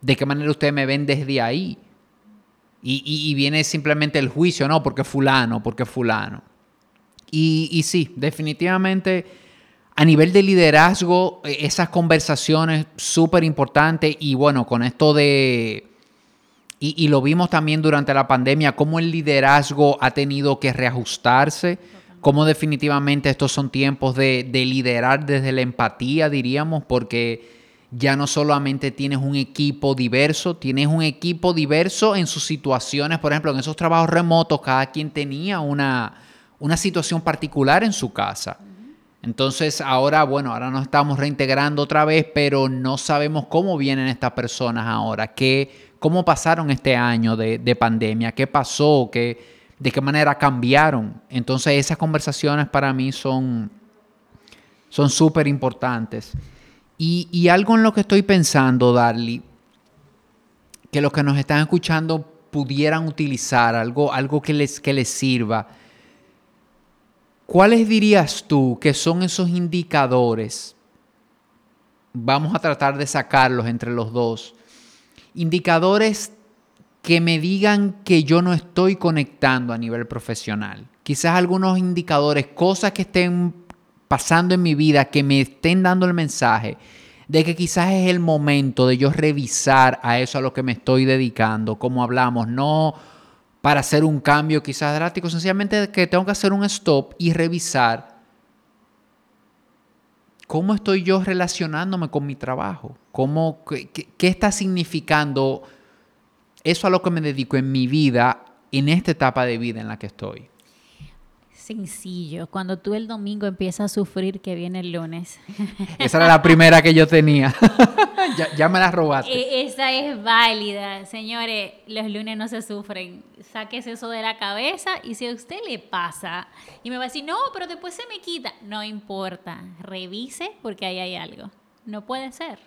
de qué manera ustedes me ven desde ahí. Y, viene simplemente el juicio, no, porque fulano, porque fulano. Y, y sí, definitivamente a nivel de liderazgo, e, esas conversaciones súper importantes y bueno, con esto de y, lo vimos también durante la pandemia, cómo el liderazgo ha tenido que reajustarse, cómo definitivamente estos son tiempos de, liderar desde la empatía, diríamos, porque ya no solamente tienes un equipo diverso, tienes un equipo diverso en sus situaciones, por ejemplo, en esos trabajos remotos, cada quien tenía una, una situación particular en su casa. Entonces ahora, bueno, ahora nos estamos reintegrando otra vez, pero no sabemos cómo vienen estas personas ahora, qué, cómo pasaron este año de, pandemia, qué pasó, qué, de qué manera cambiaron. Entonces esas conversaciones para mí son son súper importantes. Y, y, algo en lo que estoy pensando, Darly, que los que nos están escuchando pudieran utilizar, algo, algo que, les, que les sirva ¿Cuáles dirías tú que son esos indicadores? Vamos a tratar de sacarlos entre los dos. Indicadores que me digan que yo no estoy conectando a nivel profesional. Quizás algunos indicadores, cosas que estén pasando en mi vida, que me estén dando el mensaje de que quizás es el momento de yo revisar a eso a lo que me estoy dedicando, como hablamos, no para hacer un cambio quizás drástico, sencillamente que tengo que hacer un stop y revisar cómo estoy yo relacionándome con mi trabajo, cómo, qué, qué está significando eso a lo que me dedico en mi vida, en esta etapa de vida en la que estoy sencillo. Cuando tú el domingo empiezas a sufrir que viene el lunes. (laughs) Esa era la primera que yo tenía. (laughs) ya, me la robaste. E, esa es válida. Señores, los lunes no se sufren. Sáquese eso de la cabeza y si a usted le pasa y me va a decir, no, pero después se me quita. No importa. Revise porque ahí hay algo. No puede ser.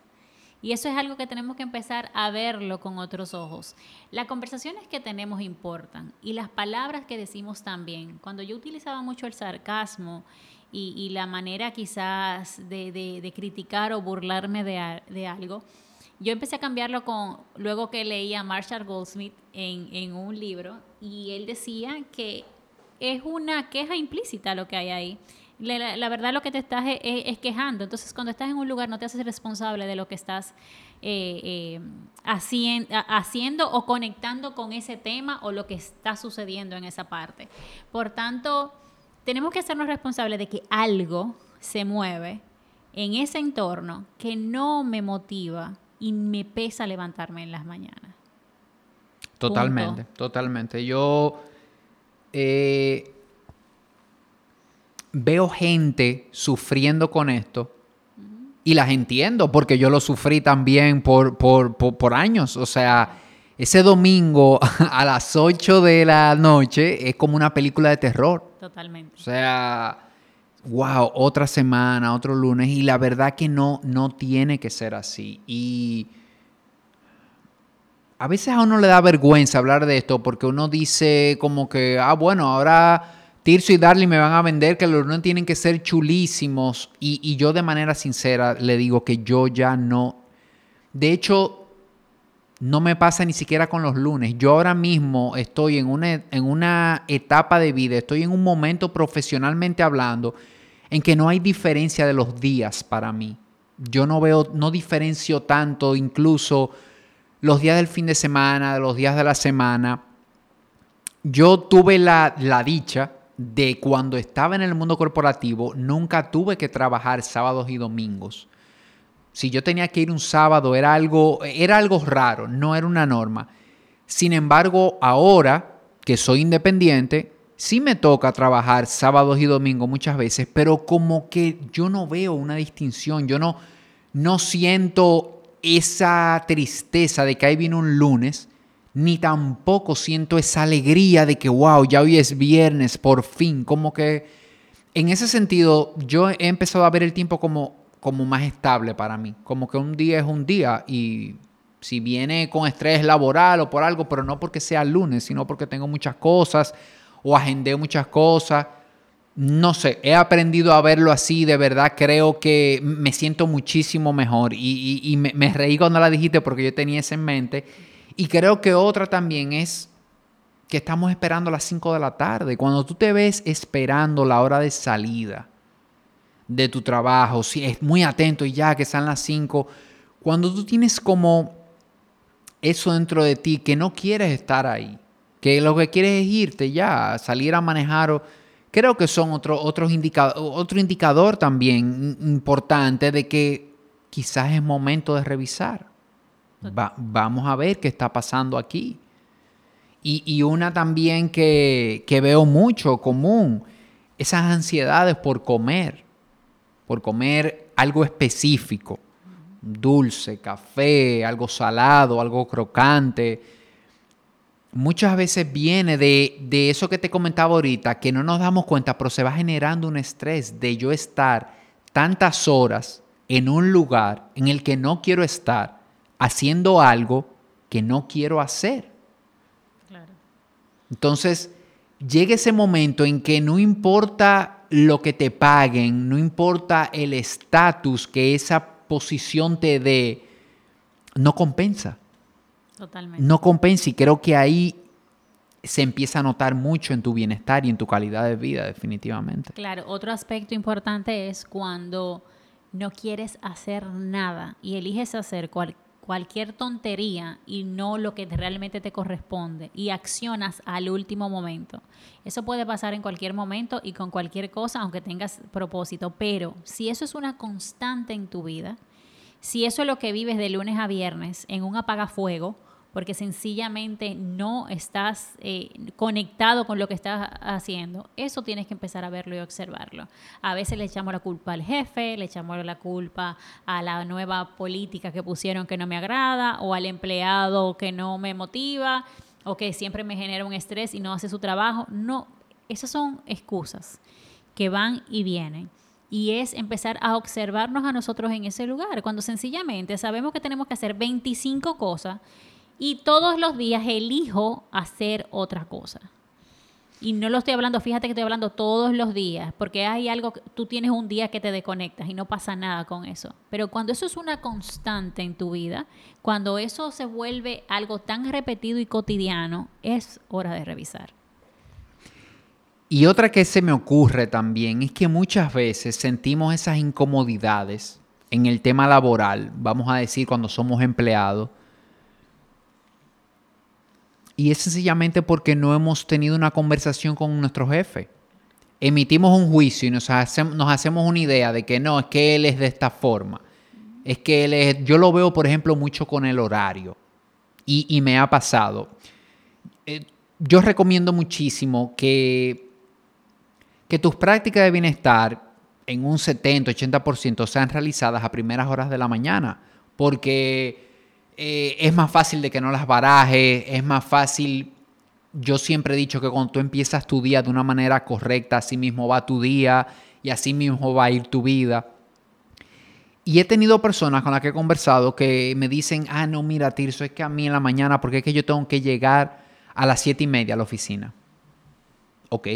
Y eso es algo que tenemos que empezar a verlo con otros ojos. Las conversaciones que tenemos importan y las palabras que decimos también. Cuando yo utilizaba mucho el sarcasmo y, la manera quizás de, criticar o burlarme de, algo, yo empecé a cambiarlo con, luego que leía a Marshall Goldsmith en, un libro y él decía que es una queja implícita lo que hay ahí la, verdad lo que te estás es, quejando. Entonces, cuando estás en un lugar, no te haces responsable de lo que estás eh, eh, haciendo o conectando con ese tema o lo que está sucediendo en esa parte. Por tanto, tenemos que hacernos responsables de que algo se mueve en ese entorno que no me motiva y me pesa levantarme en las mañanas. Totalmente, totalmente. Yo eh, veo gente sufriendo con esto y las entiendo porque yo lo sufrí también por, por, años. O sea, ese domingo (laughs) a las 8 de la noche es como una película de terror. Totalmente. O sea, wow, otra semana, otro lunes y la verdad que no, no tiene que ser así. Y a veces a uno le da vergüenza hablar de esto porque uno dice como que, ah, bueno, ahora Tirso y Darly me van a vender que los lunes tienen que ser chulísimos. Y, yo de manera sincera le digo que yo ya no. De hecho, no me pasa ni siquiera con los lunes. Yo ahora mismo estoy en una, en una etapa de vida, estoy en un momento profesionalmente hablando, en que no hay diferencia de los días para mí. Yo no veo, no diferencio tanto incluso los días del fin de semana, de los días de la semana. Yo tuve la, la dicha de cuando estaba en el mundo corporativo, nunca tuve que trabajar sábados y domingos. Si yo tenía que ir un sábado, era algo, era algo raro, no era una norma. Sin embargo, ahora que soy independiente, sí me toca trabajar sábados y domingos muchas veces, pero como que yo no veo una distinción, yo no, no siento esa tristeza de que ahí viene un lunes ni tampoco siento esa alegría de que, wow, ya hoy es viernes, por fin. Como que en ese sentido yo he empezado a ver el tiempo como, como más estable para mí. Como que un día es un día y si viene con estrés laboral o por algo, pero no porque sea lunes, sino porque tengo muchas cosas o agendé muchas cosas. No sé, he aprendido a verlo así, de verdad creo que me siento muchísimo mejor y, me, me reí cuando la dijiste porque yo tenía eso en mente y creo que otra también es que estamos esperando las 5 de la tarde. Cuando tú te ves esperando la hora de salida de tu trabajo, si es muy atento y ya que están las 5, cuando tú tienes como eso dentro de ti que no quieres estar ahí, que lo que quieres es irte ya, salir a manejar, creo que son otro, otros otro indicador también importante de que quizás es momento de revisar vamos a ver qué está pasando aquí. Y, una también que, veo mucho común, esas ansiedades por comer. por comer algo específico, dulce, café, algo salado, algo crocante, muchas veces viene de, de, eso que te comentaba ahorita, que no nos damos cuenta, pero se va generando un estrés de yo estar tantas horas en un lugar en el que no quiero estar, haciendo algo que no quiero hacer. Entonces, llega ese momento en que no importa lo que te paguen, no importa el estatus que esa posición te dé, no compensa. Totalmente. No compensa y creo que ahí se empieza a notar mucho en tu bienestar y en tu calidad de vida, definitivamente. Claro, otro aspecto importante es cuando no quieres hacer nada y eliges hacer cualquier tontería y no lo que realmente te corresponde y accionas al último momento. Eso puede pasar en cualquier momento y con cualquier cosa, aunque tengas propósito, pero si eso es una constante en tu vida, si eso es lo que vives de lunes a viernes en un apagafuego, porque sencillamente no estás eh, conectado con lo que estás haciendo, eso tienes que empezar a verlo y observarlo. A veces le echamos la culpa al jefe, le echamos la culpa a la nueva política que pusieron que no me agrada, o al empleado que no me motiva, o que siempre me genera un estrés y no hace su trabajo. No, esas son excusas que van y vienen y es empezar a observarnos a nosotros en ese lugar, cuando sencillamente sabemos que tenemos que hacer 25 cosas y todos los días elijo hacer otra cosa. Y no lo estoy hablando, fíjate que estoy hablando todos los días, porque hay algo, tú tienes un día que te desconectas y no pasa nada con eso. Pero cuando eso es una constante en tu vida, cuando eso se vuelve algo tan repetido y cotidiano, es hora de revisar. Y otra que se me ocurre también es que muchas veces sentimos esas incomodidades en el tema laboral, vamos a decir cuando somos empleados, y es sencillamente porque no hemos tenido una conversación con nuestro jefe. Emitimos un juicio y nos hacemos, nos hacemos una idea de que no, es que él es de esta forma. Es que él es, yo lo veo, por ejemplo, mucho con el horario. Y, me ha pasado. Eh, yo recomiendo muchísimo que, que tus prácticas de bienestar en un 70, 80% sean realizadas a primeras horas de la mañana. Porque eh, es más fácil de que no las barajes, es más fácil. Yo siempre he dicho que cuando tú empiezas tu día de una manera correcta, así mismo va tu día y así mismo va a ir tu vida. Y he tenido personas con las que he conversado que me dicen, ah, no, mira, Tirso, es que a mí en la mañana, porque es que yo tengo que llegar a las siete y media a la oficina. Ok,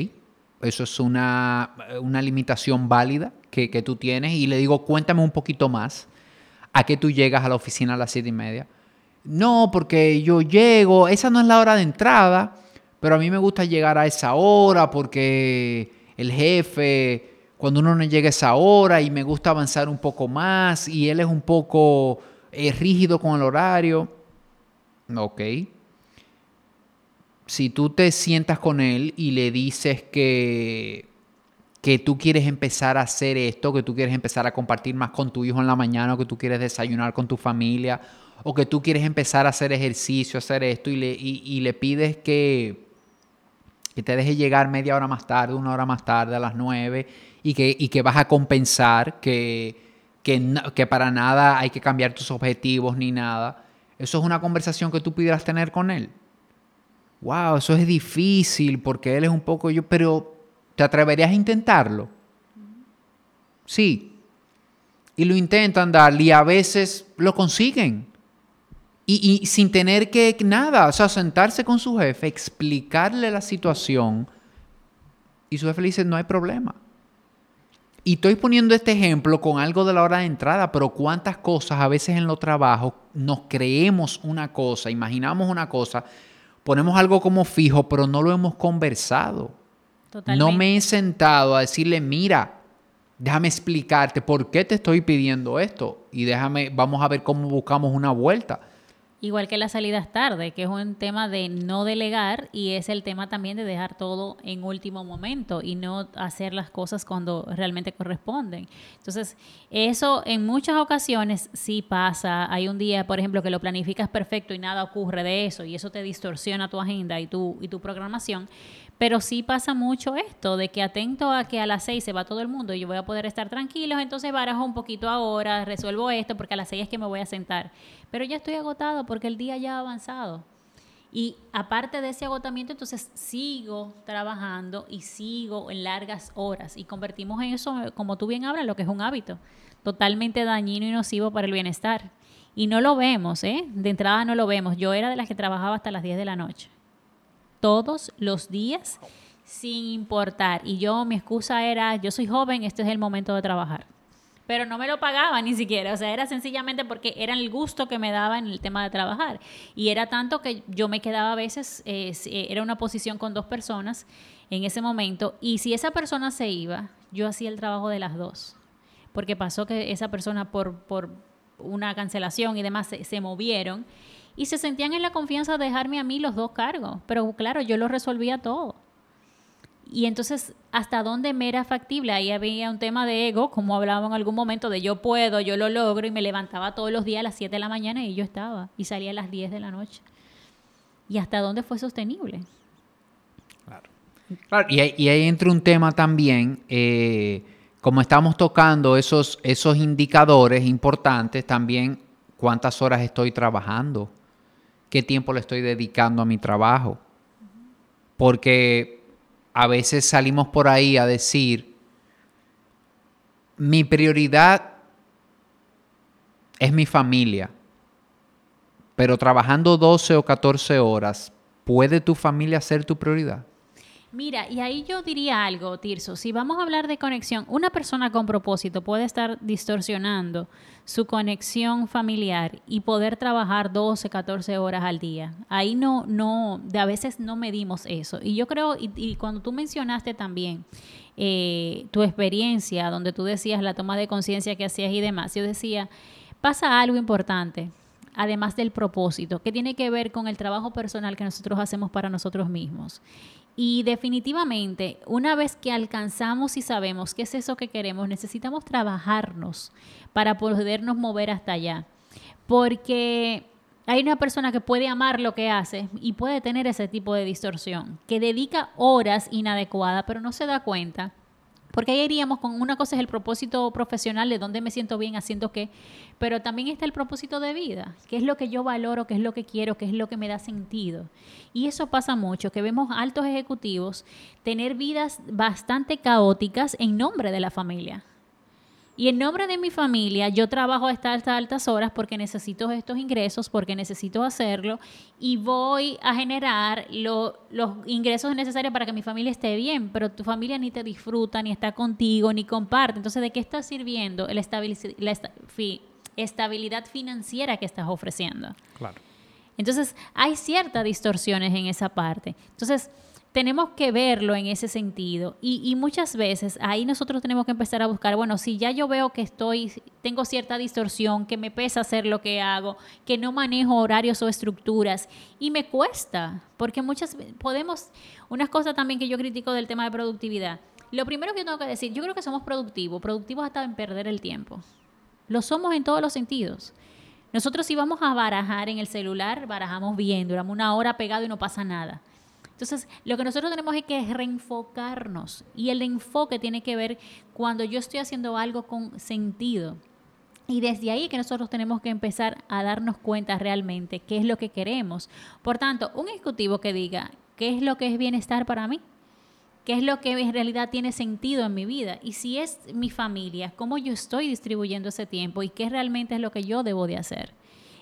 eso es una, una limitación válida que, que tú tienes. Y le digo, cuéntame un poquito más a que tú llegas a la oficina a las siete y media. No, porque yo llego, esa no es la hora de entrada, pero a mí me gusta llegar a esa hora porque el jefe, cuando uno no llega a esa hora y me gusta avanzar un poco más y él es un poco eh, rígido con el horario. Ok. Si tú te sientas con él y le dices que que tú quieres empezar a hacer esto, que tú quieres empezar a compartir más con tu hijo en la mañana, o que tú quieres desayunar con tu familia, o que tú quieres empezar a hacer ejercicio, hacer esto, y le, y, le pides que, que te deje llegar media hora más tarde, una hora más tarde, a las nueve, y que, y que vas a compensar, que, que, que para nada hay que cambiar tus objetivos ni nada. Eso es una conversación que tú pudieras tener con él. Wow, eso es difícil porque él es un poco yo, pero ¿Te atreverías a intentarlo? Sí. Y lo intentan darle y a veces lo consiguen. Y, sin tener que nada, o sea, sentarse con su jefe, explicarle la situación. Y su jefe le dice, no hay problema. Y estoy poniendo este ejemplo con algo de la hora de entrada, pero cuántas cosas a veces en los trabajos nos creemos una cosa, imaginamos una cosa, ponemos algo como fijo, pero no lo hemos conversado. No me he sentado a decirle, mira, déjame explicarte por qué te estoy pidiendo esto y déjame, vamos a ver cómo buscamos una vuelta. Igual que las salidas tarde, que es un tema de no delegar y es el tema también de dejar todo en último momento y no hacer las cosas cuando realmente corresponden. Entonces, eso en muchas ocasiones sí pasa. Hay un día, por ejemplo, que lo planificas perfecto y nada ocurre de eso y eso te distorsiona tu agenda y tu, y tu programación. Pero sí pasa mucho esto, de que atento a que a las seis se va todo el mundo y yo voy a poder estar tranquilo, entonces barajo un poquito ahora, resuelvo esto, porque a las seis es que me voy a sentar. Pero ya estoy agotado porque el día ya ha avanzado. Y aparte de ese agotamiento, entonces sigo trabajando y sigo en largas horas y convertimos en eso, como tú bien hablas, lo que es un hábito, totalmente dañino y nocivo para el bienestar. Y no lo vemos, ¿eh? De entrada no lo vemos. Yo era de las que trabajaba hasta las 10 de la noche todos los días sin importar. Y yo, mi excusa era, yo soy joven, este es el momento de trabajar. Pero no me lo pagaba ni siquiera, o sea, era sencillamente porque era el gusto que me daba en el tema de trabajar. Y era tanto que yo me quedaba a veces, eh, eh, era una posición con dos personas en ese momento, y si esa persona se iba, yo hacía el trabajo de las dos. Porque pasó que esa persona por, por una cancelación y demás se, se movieron y se sentían en la confianza de dejarme a mí los dos cargos. Pero claro, yo lo resolvía todo. Y entonces, ¿hasta dónde me era factible? Ahí había un tema de ego, como hablaba en algún momento, de yo puedo, yo lo logro, y me levantaba todos los días a las 7 de la mañana y yo estaba, y salía a las 10 de la noche. ¿Y hasta dónde fue sostenible? Claro. y, ahí, entra un tema también, eh, como estamos tocando esos, esos indicadores importantes, también cuántas horas estoy trabajando qué tiempo le estoy dedicando a mi trabajo. Porque a veces salimos por ahí a decir, mi prioridad es mi familia, pero trabajando 12 o 14 horas, ¿puede tu familia ser tu prioridad? Mira, y ahí yo diría algo, Tirso. Si vamos a hablar de conexión, una persona con propósito puede estar distorsionando su conexión familiar y poder trabajar 12, 14 horas al día. Ahí no, no, de a veces no medimos eso. Y yo creo, y, cuando tú mencionaste también eh, tu experiencia, donde tú decías la toma de conciencia que hacías y demás, yo decía, pasa algo importante además del propósito, que tiene que ver con el trabajo personal que nosotros hacemos para nosotros mismos. Y definitivamente, una vez que alcanzamos y sabemos qué es eso que queremos, necesitamos trabajarnos para podernos mover hasta allá. Porque hay una persona que puede amar lo que hace y puede tener ese tipo de distorsión, que dedica horas inadecuadas, pero no se da cuenta porque ahí iríamos con una cosa es el propósito profesional de dónde me siento bien haciendo qué, pero también está el propósito de vida, qué es lo que yo valoro, qué es lo que quiero, qué es lo que me da sentido. Y eso pasa mucho, que vemos altos ejecutivos tener vidas bastante caóticas en nombre de la familia. Y en nombre de mi familia, yo trabajo hasta estas altas horas porque necesito estos ingresos, porque necesito hacerlo y voy a generar los ingresos necesarios para que mi familia esté bien, pero tu familia ni te disfruta, ni está contigo, ni comparte. Entonces, ¿de qué está sirviendo la, estabilidad financiera que estás ofreciendo? Claro. Entonces, hay ciertas distorsiones en esa parte. Entonces, tenemos que verlo en ese sentido. Y, muchas veces ahí nosotros tenemos que empezar a buscar, bueno, si ya yo veo que estoy, tengo cierta distorsión, que me pesa hacer lo que hago, que no manejo horarios o estructuras, y me cuesta, porque muchas podemos, unas cosas también que yo critico del tema de productividad. Lo primero que tengo que decir, yo creo que somos productivos, productivos hasta en perder el tiempo. Lo somos en todos los sentidos. Nosotros si vamos a barajar en el celular, barajamos bien, duramos una hora pegado y no pasa nada. Entonces, lo que nosotros tenemos es que reenfocarnos y el enfoque tiene que ver cuando yo estoy haciendo algo con sentido. Y desde ahí que nosotros tenemos que empezar a darnos cuenta realmente qué es lo que queremos. Por tanto, un ejecutivo que diga qué es lo que es bienestar para mí, qué es lo que en realidad tiene sentido en mi vida y si es mi familia, cómo yo estoy distribuyendo ese tiempo y qué realmente es lo que yo debo de hacer.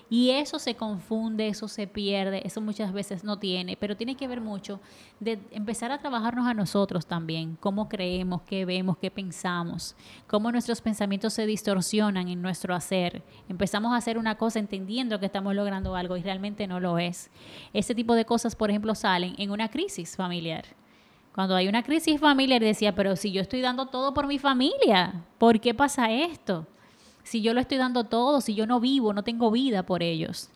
Y eso se confunde, eso se pierde, eso muchas veces no tiene, pero tiene que ver mucho de empezar a trabajarnos a nosotros también, cómo creemos, qué vemos, qué pensamos, cómo nuestros pensamientos se distorsionan en nuestro hacer. Empezamos a hacer una cosa entendiendo que estamos logrando algo y realmente no lo es. Ese tipo de cosas, por ejemplo, salen en una crisis familiar. Cuando hay una crisis familiar, decía, pero si yo estoy dando todo por mi familia, ¿por qué pasa esto? Si yo lo estoy dando todo, si yo no vivo, no tengo vida por ellos.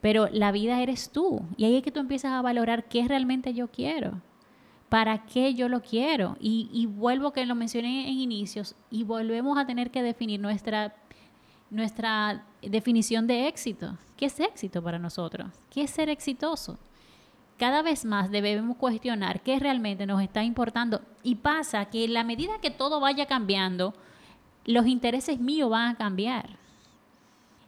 pero la vida eres tú. Y ahí es que tú empiezas a valorar qué realmente yo quiero, para qué yo lo quiero. Y, y vuelvo que lo mencioné en inicios, y volvemos a tener que definir nuestra, nuestra definición de éxito. ¿Qué es éxito para nosotros? ¿Qué es ser exitoso? Cada vez más debemos cuestionar qué realmente nos está importando. Y pasa que en la medida que todo vaya cambiando, los intereses míos van a cambiar.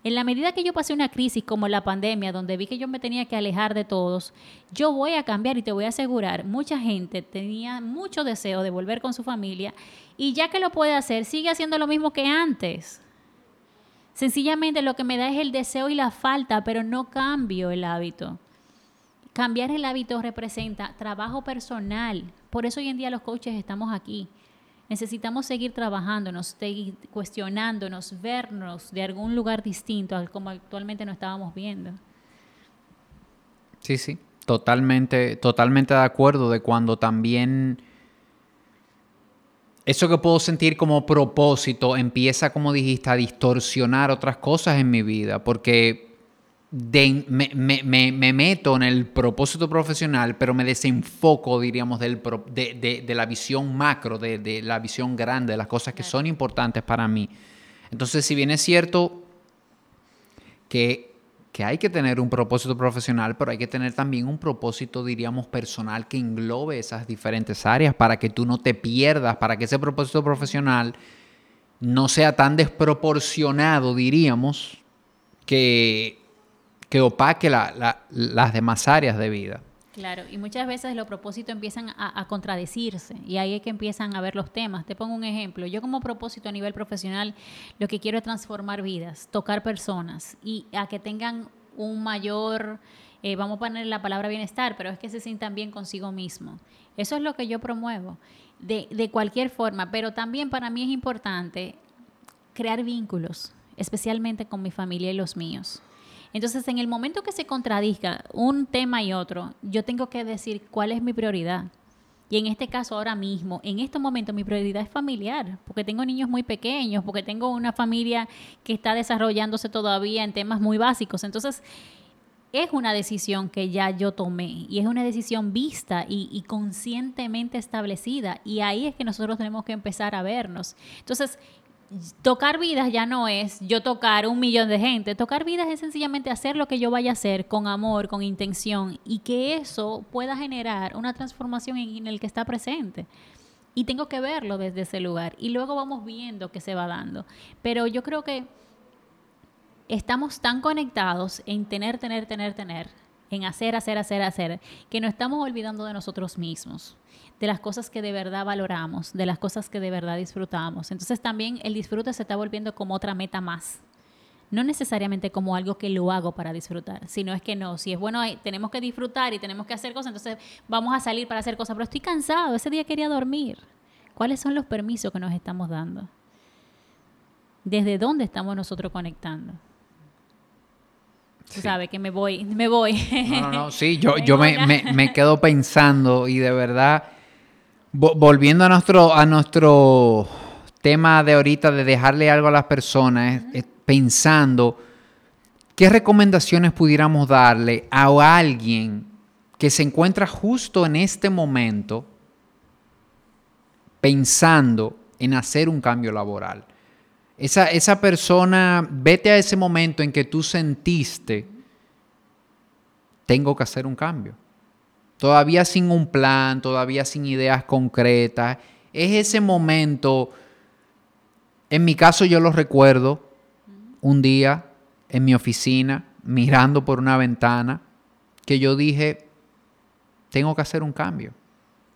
En la medida que yo pasé una crisis como la pandemia, donde vi que yo me tenía que alejar de todos, yo voy a cambiar y te voy a asegurar, mucha gente tenía mucho deseo de volver con su familia y ya que lo puede hacer, sigue haciendo lo mismo que antes. Sencillamente lo que me da es el deseo y la falta, pero no cambio el hábito. Cambiar el hábito representa trabajo personal. Por eso hoy en día los coaches estamos aquí Necesitamos seguir trabajándonos, cuestionándonos, vernos de algún lugar distinto al como actualmente nos estábamos viendo. Sí, sí, totalmente, totalmente de acuerdo de cuando también eso que puedo sentir como propósito empieza, como dijiste, a distorsionar otras cosas en mi vida, porque me, meto en el propósito profesional, pero me desenfoco, diríamos, del, de, de, la visión macro, de, la visión grande, de las cosas que son importantes para mí. Entonces, si bien es cierto que, que hay que tener un propósito profesional, pero hay que tener también un propósito, diríamos, personal que englobe esas diferentes áreas para que tú no te pierdas, para que ese propósito profesional no sea tan desproporcionado, diríamos, que que opaque las demás áreas de vida. Claro, y muchas veces los propósitos empiezan a, contradecirse y ahí es que empiezan a ver los temas. Te pongo un ejemplo. Yo como propósito a nivel profesional lo que quiero es transformar vidas, tocar personas y a que tengan un mayor, eh, vamos a poner la palabra bienestar, pero es que se sientan bien consigo mismo. Eso es lo que yo promuevo de, de cualquier forma, pero también para mí es importante crear vínculos, especialmente con mi familia y los míos. Entonces, en el momento que se contradiga un tema y otro, yo tengo que decir cuál es mi prioridad. Y en este caso, ahora mismo, en este momento, mi prioridad es familiar, porque tengo niños muy pequeños, porque tengo una familia que está desarrollándose todavía en temas muy básicos. Entonces, es una decisión que ya yo tomé y es una decisión vista y, y, conscientemente establecida. Y ahí es que nosotros tenemos que empezar a vernos. Entonces, tocar vidas ya no es yo tocar un millón de gente. Tocar vidas es sencillamente hacer lo que yo vaya a hacer con amor, con intención y que eso pueda generar una transformación en, el que está presente. Y tengo que verlo desde ese lugar. Y luego vamos viendo que se va dando. Pero yo creo que estamos tan conectados en tener, tener, tener, tener, en hacer, hacer, hacer, hacer, que nos estamos olvidando de nosotros mismos de las cosas que de verdad valoramos, de las cosas que de verdad disfrutamos. Entonces también el disfrute se está volviendo como otra meta más. No necesariamente como algo que lo hago para disfrutar, sino es que no, si es bueno, tenemos que disfrutar y tenemos que hacer cosas, entonces vamos a salir para hacer cosas, pero estoy cansado, ese día quería dormir. ¿Cuáles son los permisos que nos estamos dando? ¿Desde dónde estamos nosotros conectando? Tú sabes que me voy, me voy. No, no, no, sí, yo, (laughs) yo me, me, quedo pensando y de verdad volviendo a nuestro, a nuestro tema de ahorita de dejarle algo a las personas, pensando qué recomendaciones pudiéramos darle a alguien que se encuentra justo en este momento pensando en hacer un cambio laboral. Esa, esa persona, vete a ese momento en que tú sentiste, tengo que hacer un cambio todavía sin un plan, todavía sin ideas concretas. Es ese momento, en mi caso yo lo recuerdo, un día en mi oficina, mirando por una ventana, que yo dije, tengo que hacer un cambio.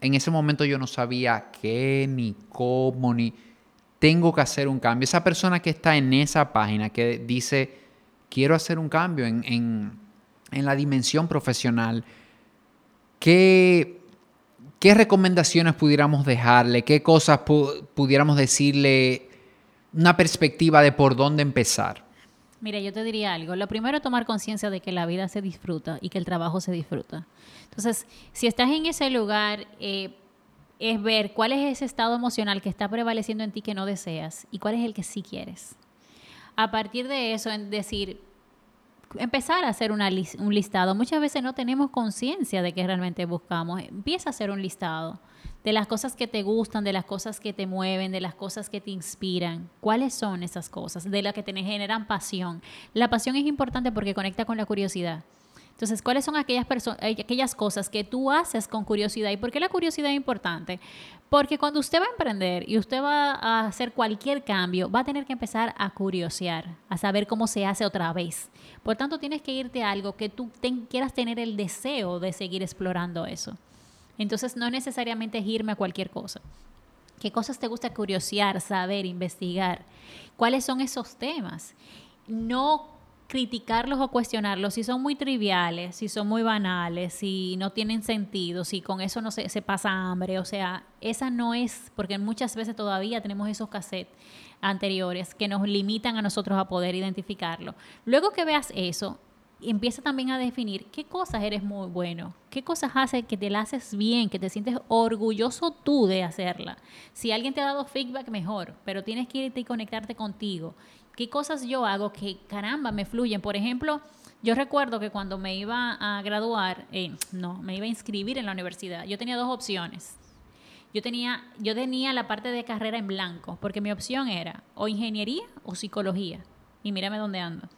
En ese momento yo no sabía qué, ni cómo, ni tengo que hacer un cambio. Esa persona que está en esa página, que dice, quiero hacer un cambio en, en la dimensión profesional, ¿Qué, recomendaciones pudiéramos dejarle? ¿Qué cosas pudiéramos decirle? Una perspectiva de por dónde empezar. Mira, yo te diría algo. Lo primero tomar conciencia de que la vida se disfruta y que el trabajo se disfruta. Entonces, si estás en ese lugar, eh, es ver cuál es ese estado emocional que está prevaleciendo en ti que no deseas y cuál es el que sí quieres. A partir de eso, en decir, empezar a hacer una un listado. Muchas veces no tenemos conciencia de que realmente buscamos. Empieza a hacer un listado de las cosas que te gustan, de las cosas que te mueven, de las cosas que te inspiran. ¿Cuáles son esas cosas? De las que te generan pasión. La pasión es importante porque conecta con la curiosidad. Entonces, ¿cuáles son aquellas, aquellas cosas que tú haces con curiosidad? ¿Y por qué la curiosidad es importante? Porque cuando usted va a emprender y usted va a hacer cualquier cambio, va a tener que empezar a curiosear, a saber cómo se hace otra vez. Por tanto, tienes que irte a algo que tú quieras tener el deseo de seguir explorando eso. Entonces, no necesariamente es irme a cualquier cosa. ¿Qué cosas te gusta curiosear, saber, investigar? ¿Cuáles son esos temas? No criticarlos o cuestionarlos si son muy triviales, si son muy banales, si no tienen sentido, si con eso no se, se pasa hambre. O sea, esa no es, porque muchas veces todavía tenemos esos cassettes anteriores que nos limitan a nosotros a poder identificarlo. Luego que veas eso, empieza también a definir qué cosas eres muy bueno, qué cosas haces que te la haces bien, que te sientes orgulloso tú de hacerla. Si alguien te ha dado feedback, mejor, pero tienes que irte y conectarte contigo. ¿Qué cosas yo hago que caramba me fluyen? Por ejemplo, yo recuerdo que cuando me iba a graduar, eh, no, me iba a inscribir en la universidad, yo tenía dos opciones. Yo tenía, yo tenía la parte de carrera en blanco, porque mi opción era o ingeniería o psicología. Y mírame dónde ando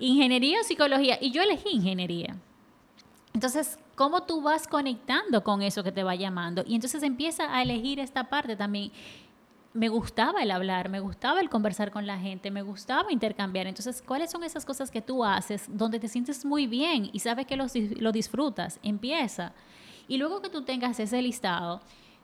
ingeniería o psicología. Y yo elegí ingeniería. Entonces, ¿cómo tú vas conectando con eso que te va llamando? Y entonces empieza a elegir esta parte también. Me gustaba el hablar, me gustaba el conversar con la gente, me gustaba intercambiar. Entonces, ¿cuáles son esas cosas que tú haces donde te sientes muy bien y sabes que lo, lo disfrutas? Empieza. Y luego que tú tengas ese listado,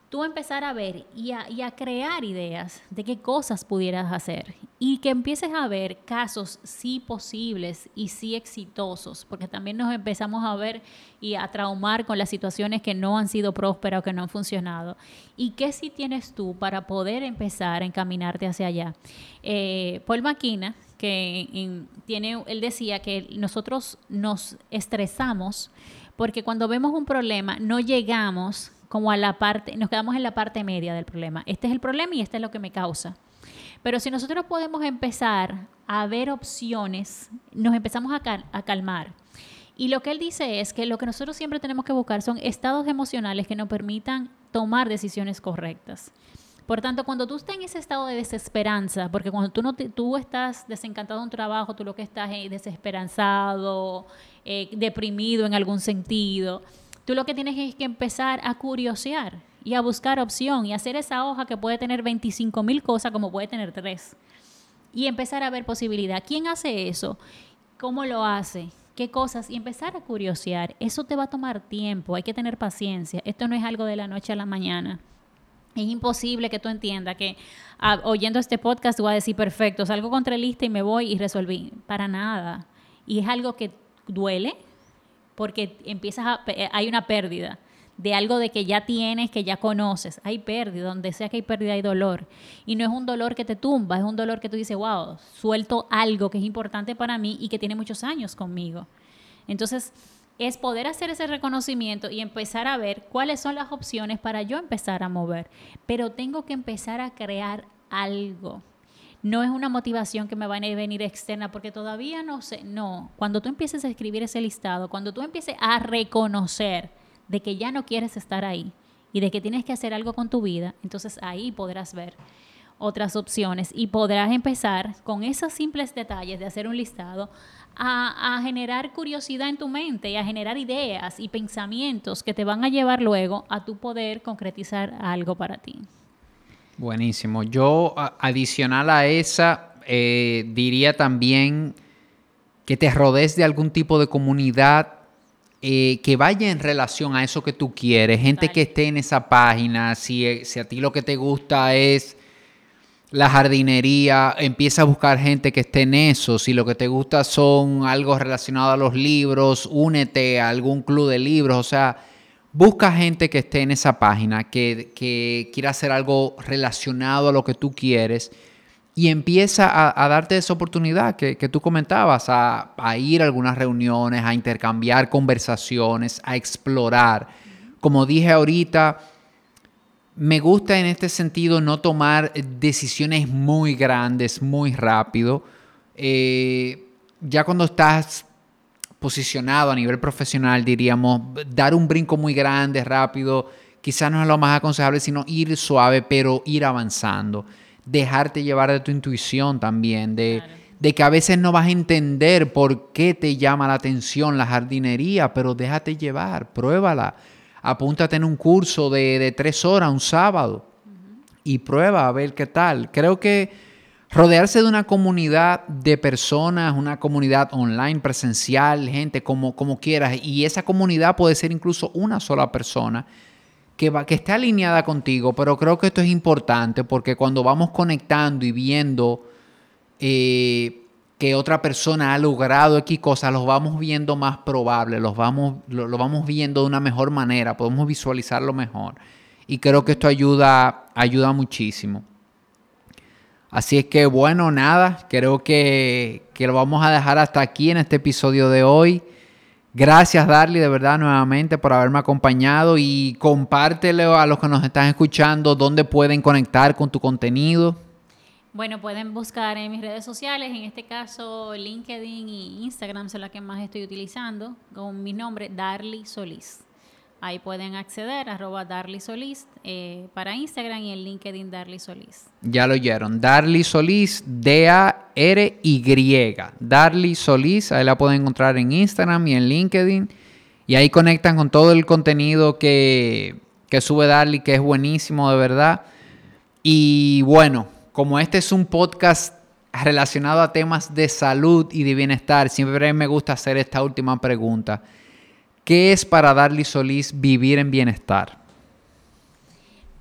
tú empezar a ver y a, crear ideas de qué cosas pudieras hacer y que empieces a ver casos sí posibles y sí exitosos, porque también nos empezamos a ver y a traumar con las situaciones que no han sido prósperas o que no han funcionado. ¿Y qué sí tienes tú para poder empezar a encaminarte hacia allá? Eh, Paul Maquina, que tiene, él decía que nosotros nos estresamos porque cuando vemos un problema no llegamos como a la parte, nos quedamos en la parte media del problema. Este es el problema y este es lo que me causa. Pero si nosotros podemos empezar a ver opciones, nos empezamos a, calmar. Y lo que él dice es que lo que nosotros siempre tenemos que buscar son estados emocionales que nos permitan tomar decisiones correctas. Por tanto, cuando tú estás en ese estado de desesperanza, porque cuando tú, no tú estás desencantado de un trabajo, tú lo que estás es desesperanzado, eh, deprimido en algún sentido, Tú lo que tienes es que empezar a curiosear y a buscar opción y hacer esa hoja que puede tener 25 mil cosas como puede tener tres. Y empezar a ver posibilidad. ¿Quién hace eso? ¿Cómo lo hace? ¿Qué cosas? Y empezar a curiosear. Eso te va a tomar tiempo, hay que tener paciencia. Esto no es algo de la noche a la mañana. Es imposible que tú entiendas que ah, oyendo este podcast tú vas a decir, perfecto, salgo contra el lista y me voy y resolví. Para nada. Y es algo que duele, porque empiezas a, eh, hay una pérdida de algo de que ya tienes, que ya conoces. Hay pérdida, donde sea que hay pérdida hay dolor. Y no es un dolor que te tumba, es un dolor que tú dices, wow, suelto algo que es importante para mí y que tiene muchos años conmigo. Entonces, es poder hacer ese reconocimiento y empezar a ver cuáles son las opciones para yo empezar a mover. Pero tengo que empezar a crear algo no es una motivación que me va a venir externa porque todavía no sé, no, cuando tú empieces a escribir ese listado, cuando tú empieces a reconocer de que ya no quieres estar ahí y de que tienes que hacer algo con tu vida, entonces ahí podrás ver otras opciones y podrás empezar con esos simples detalles de hacer un listado a, a, generar curiosidad en tu mente y a generar ideas y pensamientos que te van a llevar luego a tu poder concretizar algo para ti. Buenísimo. Yo, adicional a esa, eh, diría también que te rodees de algún tipo de comunidad eh, que vaya en relación a eso que tú quieres, gente que esté en esa página, si, si, a ti lo que te gusta es la jardinería, empieza a buscar gente que esté en eso, si lo que te gusta son algo relacionado a los libros, únete a algún club de libros, o sea, Busca gente que esté en esa página, que, quiera hacer algo relacionado a lo que tú quieres y empieza a, darte esa oportunidad que, tú comentabas, a, ir a algunas reuniones, a intercambiar conversaciones, a explorar. Como dije ahorita, me gusta en este sentido no tomar decisiones muy grandes, muy rápido. Eh, ya cuando estás posicionado a nivel profesional, diríamos, dar un brinco muy grande, rápido, quizás no es lo más aconsejable, sino ir suave, pero ir avanzando. Dejarte llevar de tu intuición también, de, de que a veces no vas a entender por qué te llama la atención la jardinería, pero déjate llevar, pruébala. Apúntate en un curso de, de tres horas, un sábado, y prueba a ver qué tal. Creo que rodearse de una comunidad de personas, una comunidad online, presencial, gente como, como quieras, y esa comunidad puede ser incluso una sola persona que, va, que esté alineada contigo, pero creo que esto es importante porque cuando vamos conectando y viendo eh, que otra persona ha logrado X cosas, los vamos viendo más probables, los vamos, lo, vamos viendo de una mejor manera, podemos visualizarlo mejor. Y creo que esto ayuda, ayuda muchísimo. Así es que bueno, nada, creo que, lo vamos a dejar hasta aquí en este episodio de hoy. Gracias, Darly, de verdad, nuevamente por haberme acompañado y compártele a los que nos están escuchando dónde pueden conectar con tu contenido. Bueno, pueden buscar en mis redes sociales, en este caso LinkedIn y Instagram son las que más estoy utilizando, con mi nombre, Darly Solís. Ahí pueden acceder, arroba Darly eh, para Instagram y el LinkedIn Darly Solís. Ya lo oyeron, Darly Solís, D-A-R-Y. Darly Solís, ahí la pueden encontrar en Instagram y en LinkedIn. Y ahí conectan con todo el contenido que, que sube Darly, que es buenísimo, de verdad. Y bueno, como este es un podcast relacionado a temas de salud y de bienestar, siempre me gusta hacer esta última pregunta. ¿Qué es para Darly Solís vivir en bienestar?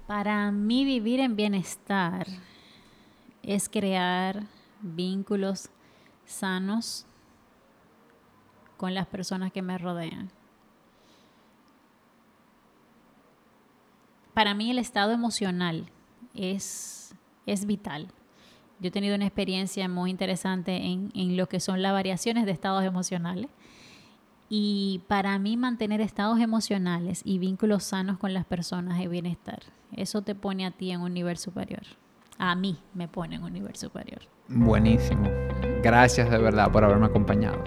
Para mí vivir en bienestar es crear vínculos sanos con las personas que me rodean. Para mí el estado emocional es, es vital. Yo he tenido una experiencia muy interesante en, en lo que son las variaciones de estados emocionales. Y para mí mantener estados emocionales y vínculos sanos con las personas es bienestar. Eso te pone a ti en un nivel superior. A mí me pone en un nivel superior. Buenísimo. Gracias de verdad por haberme acompañado.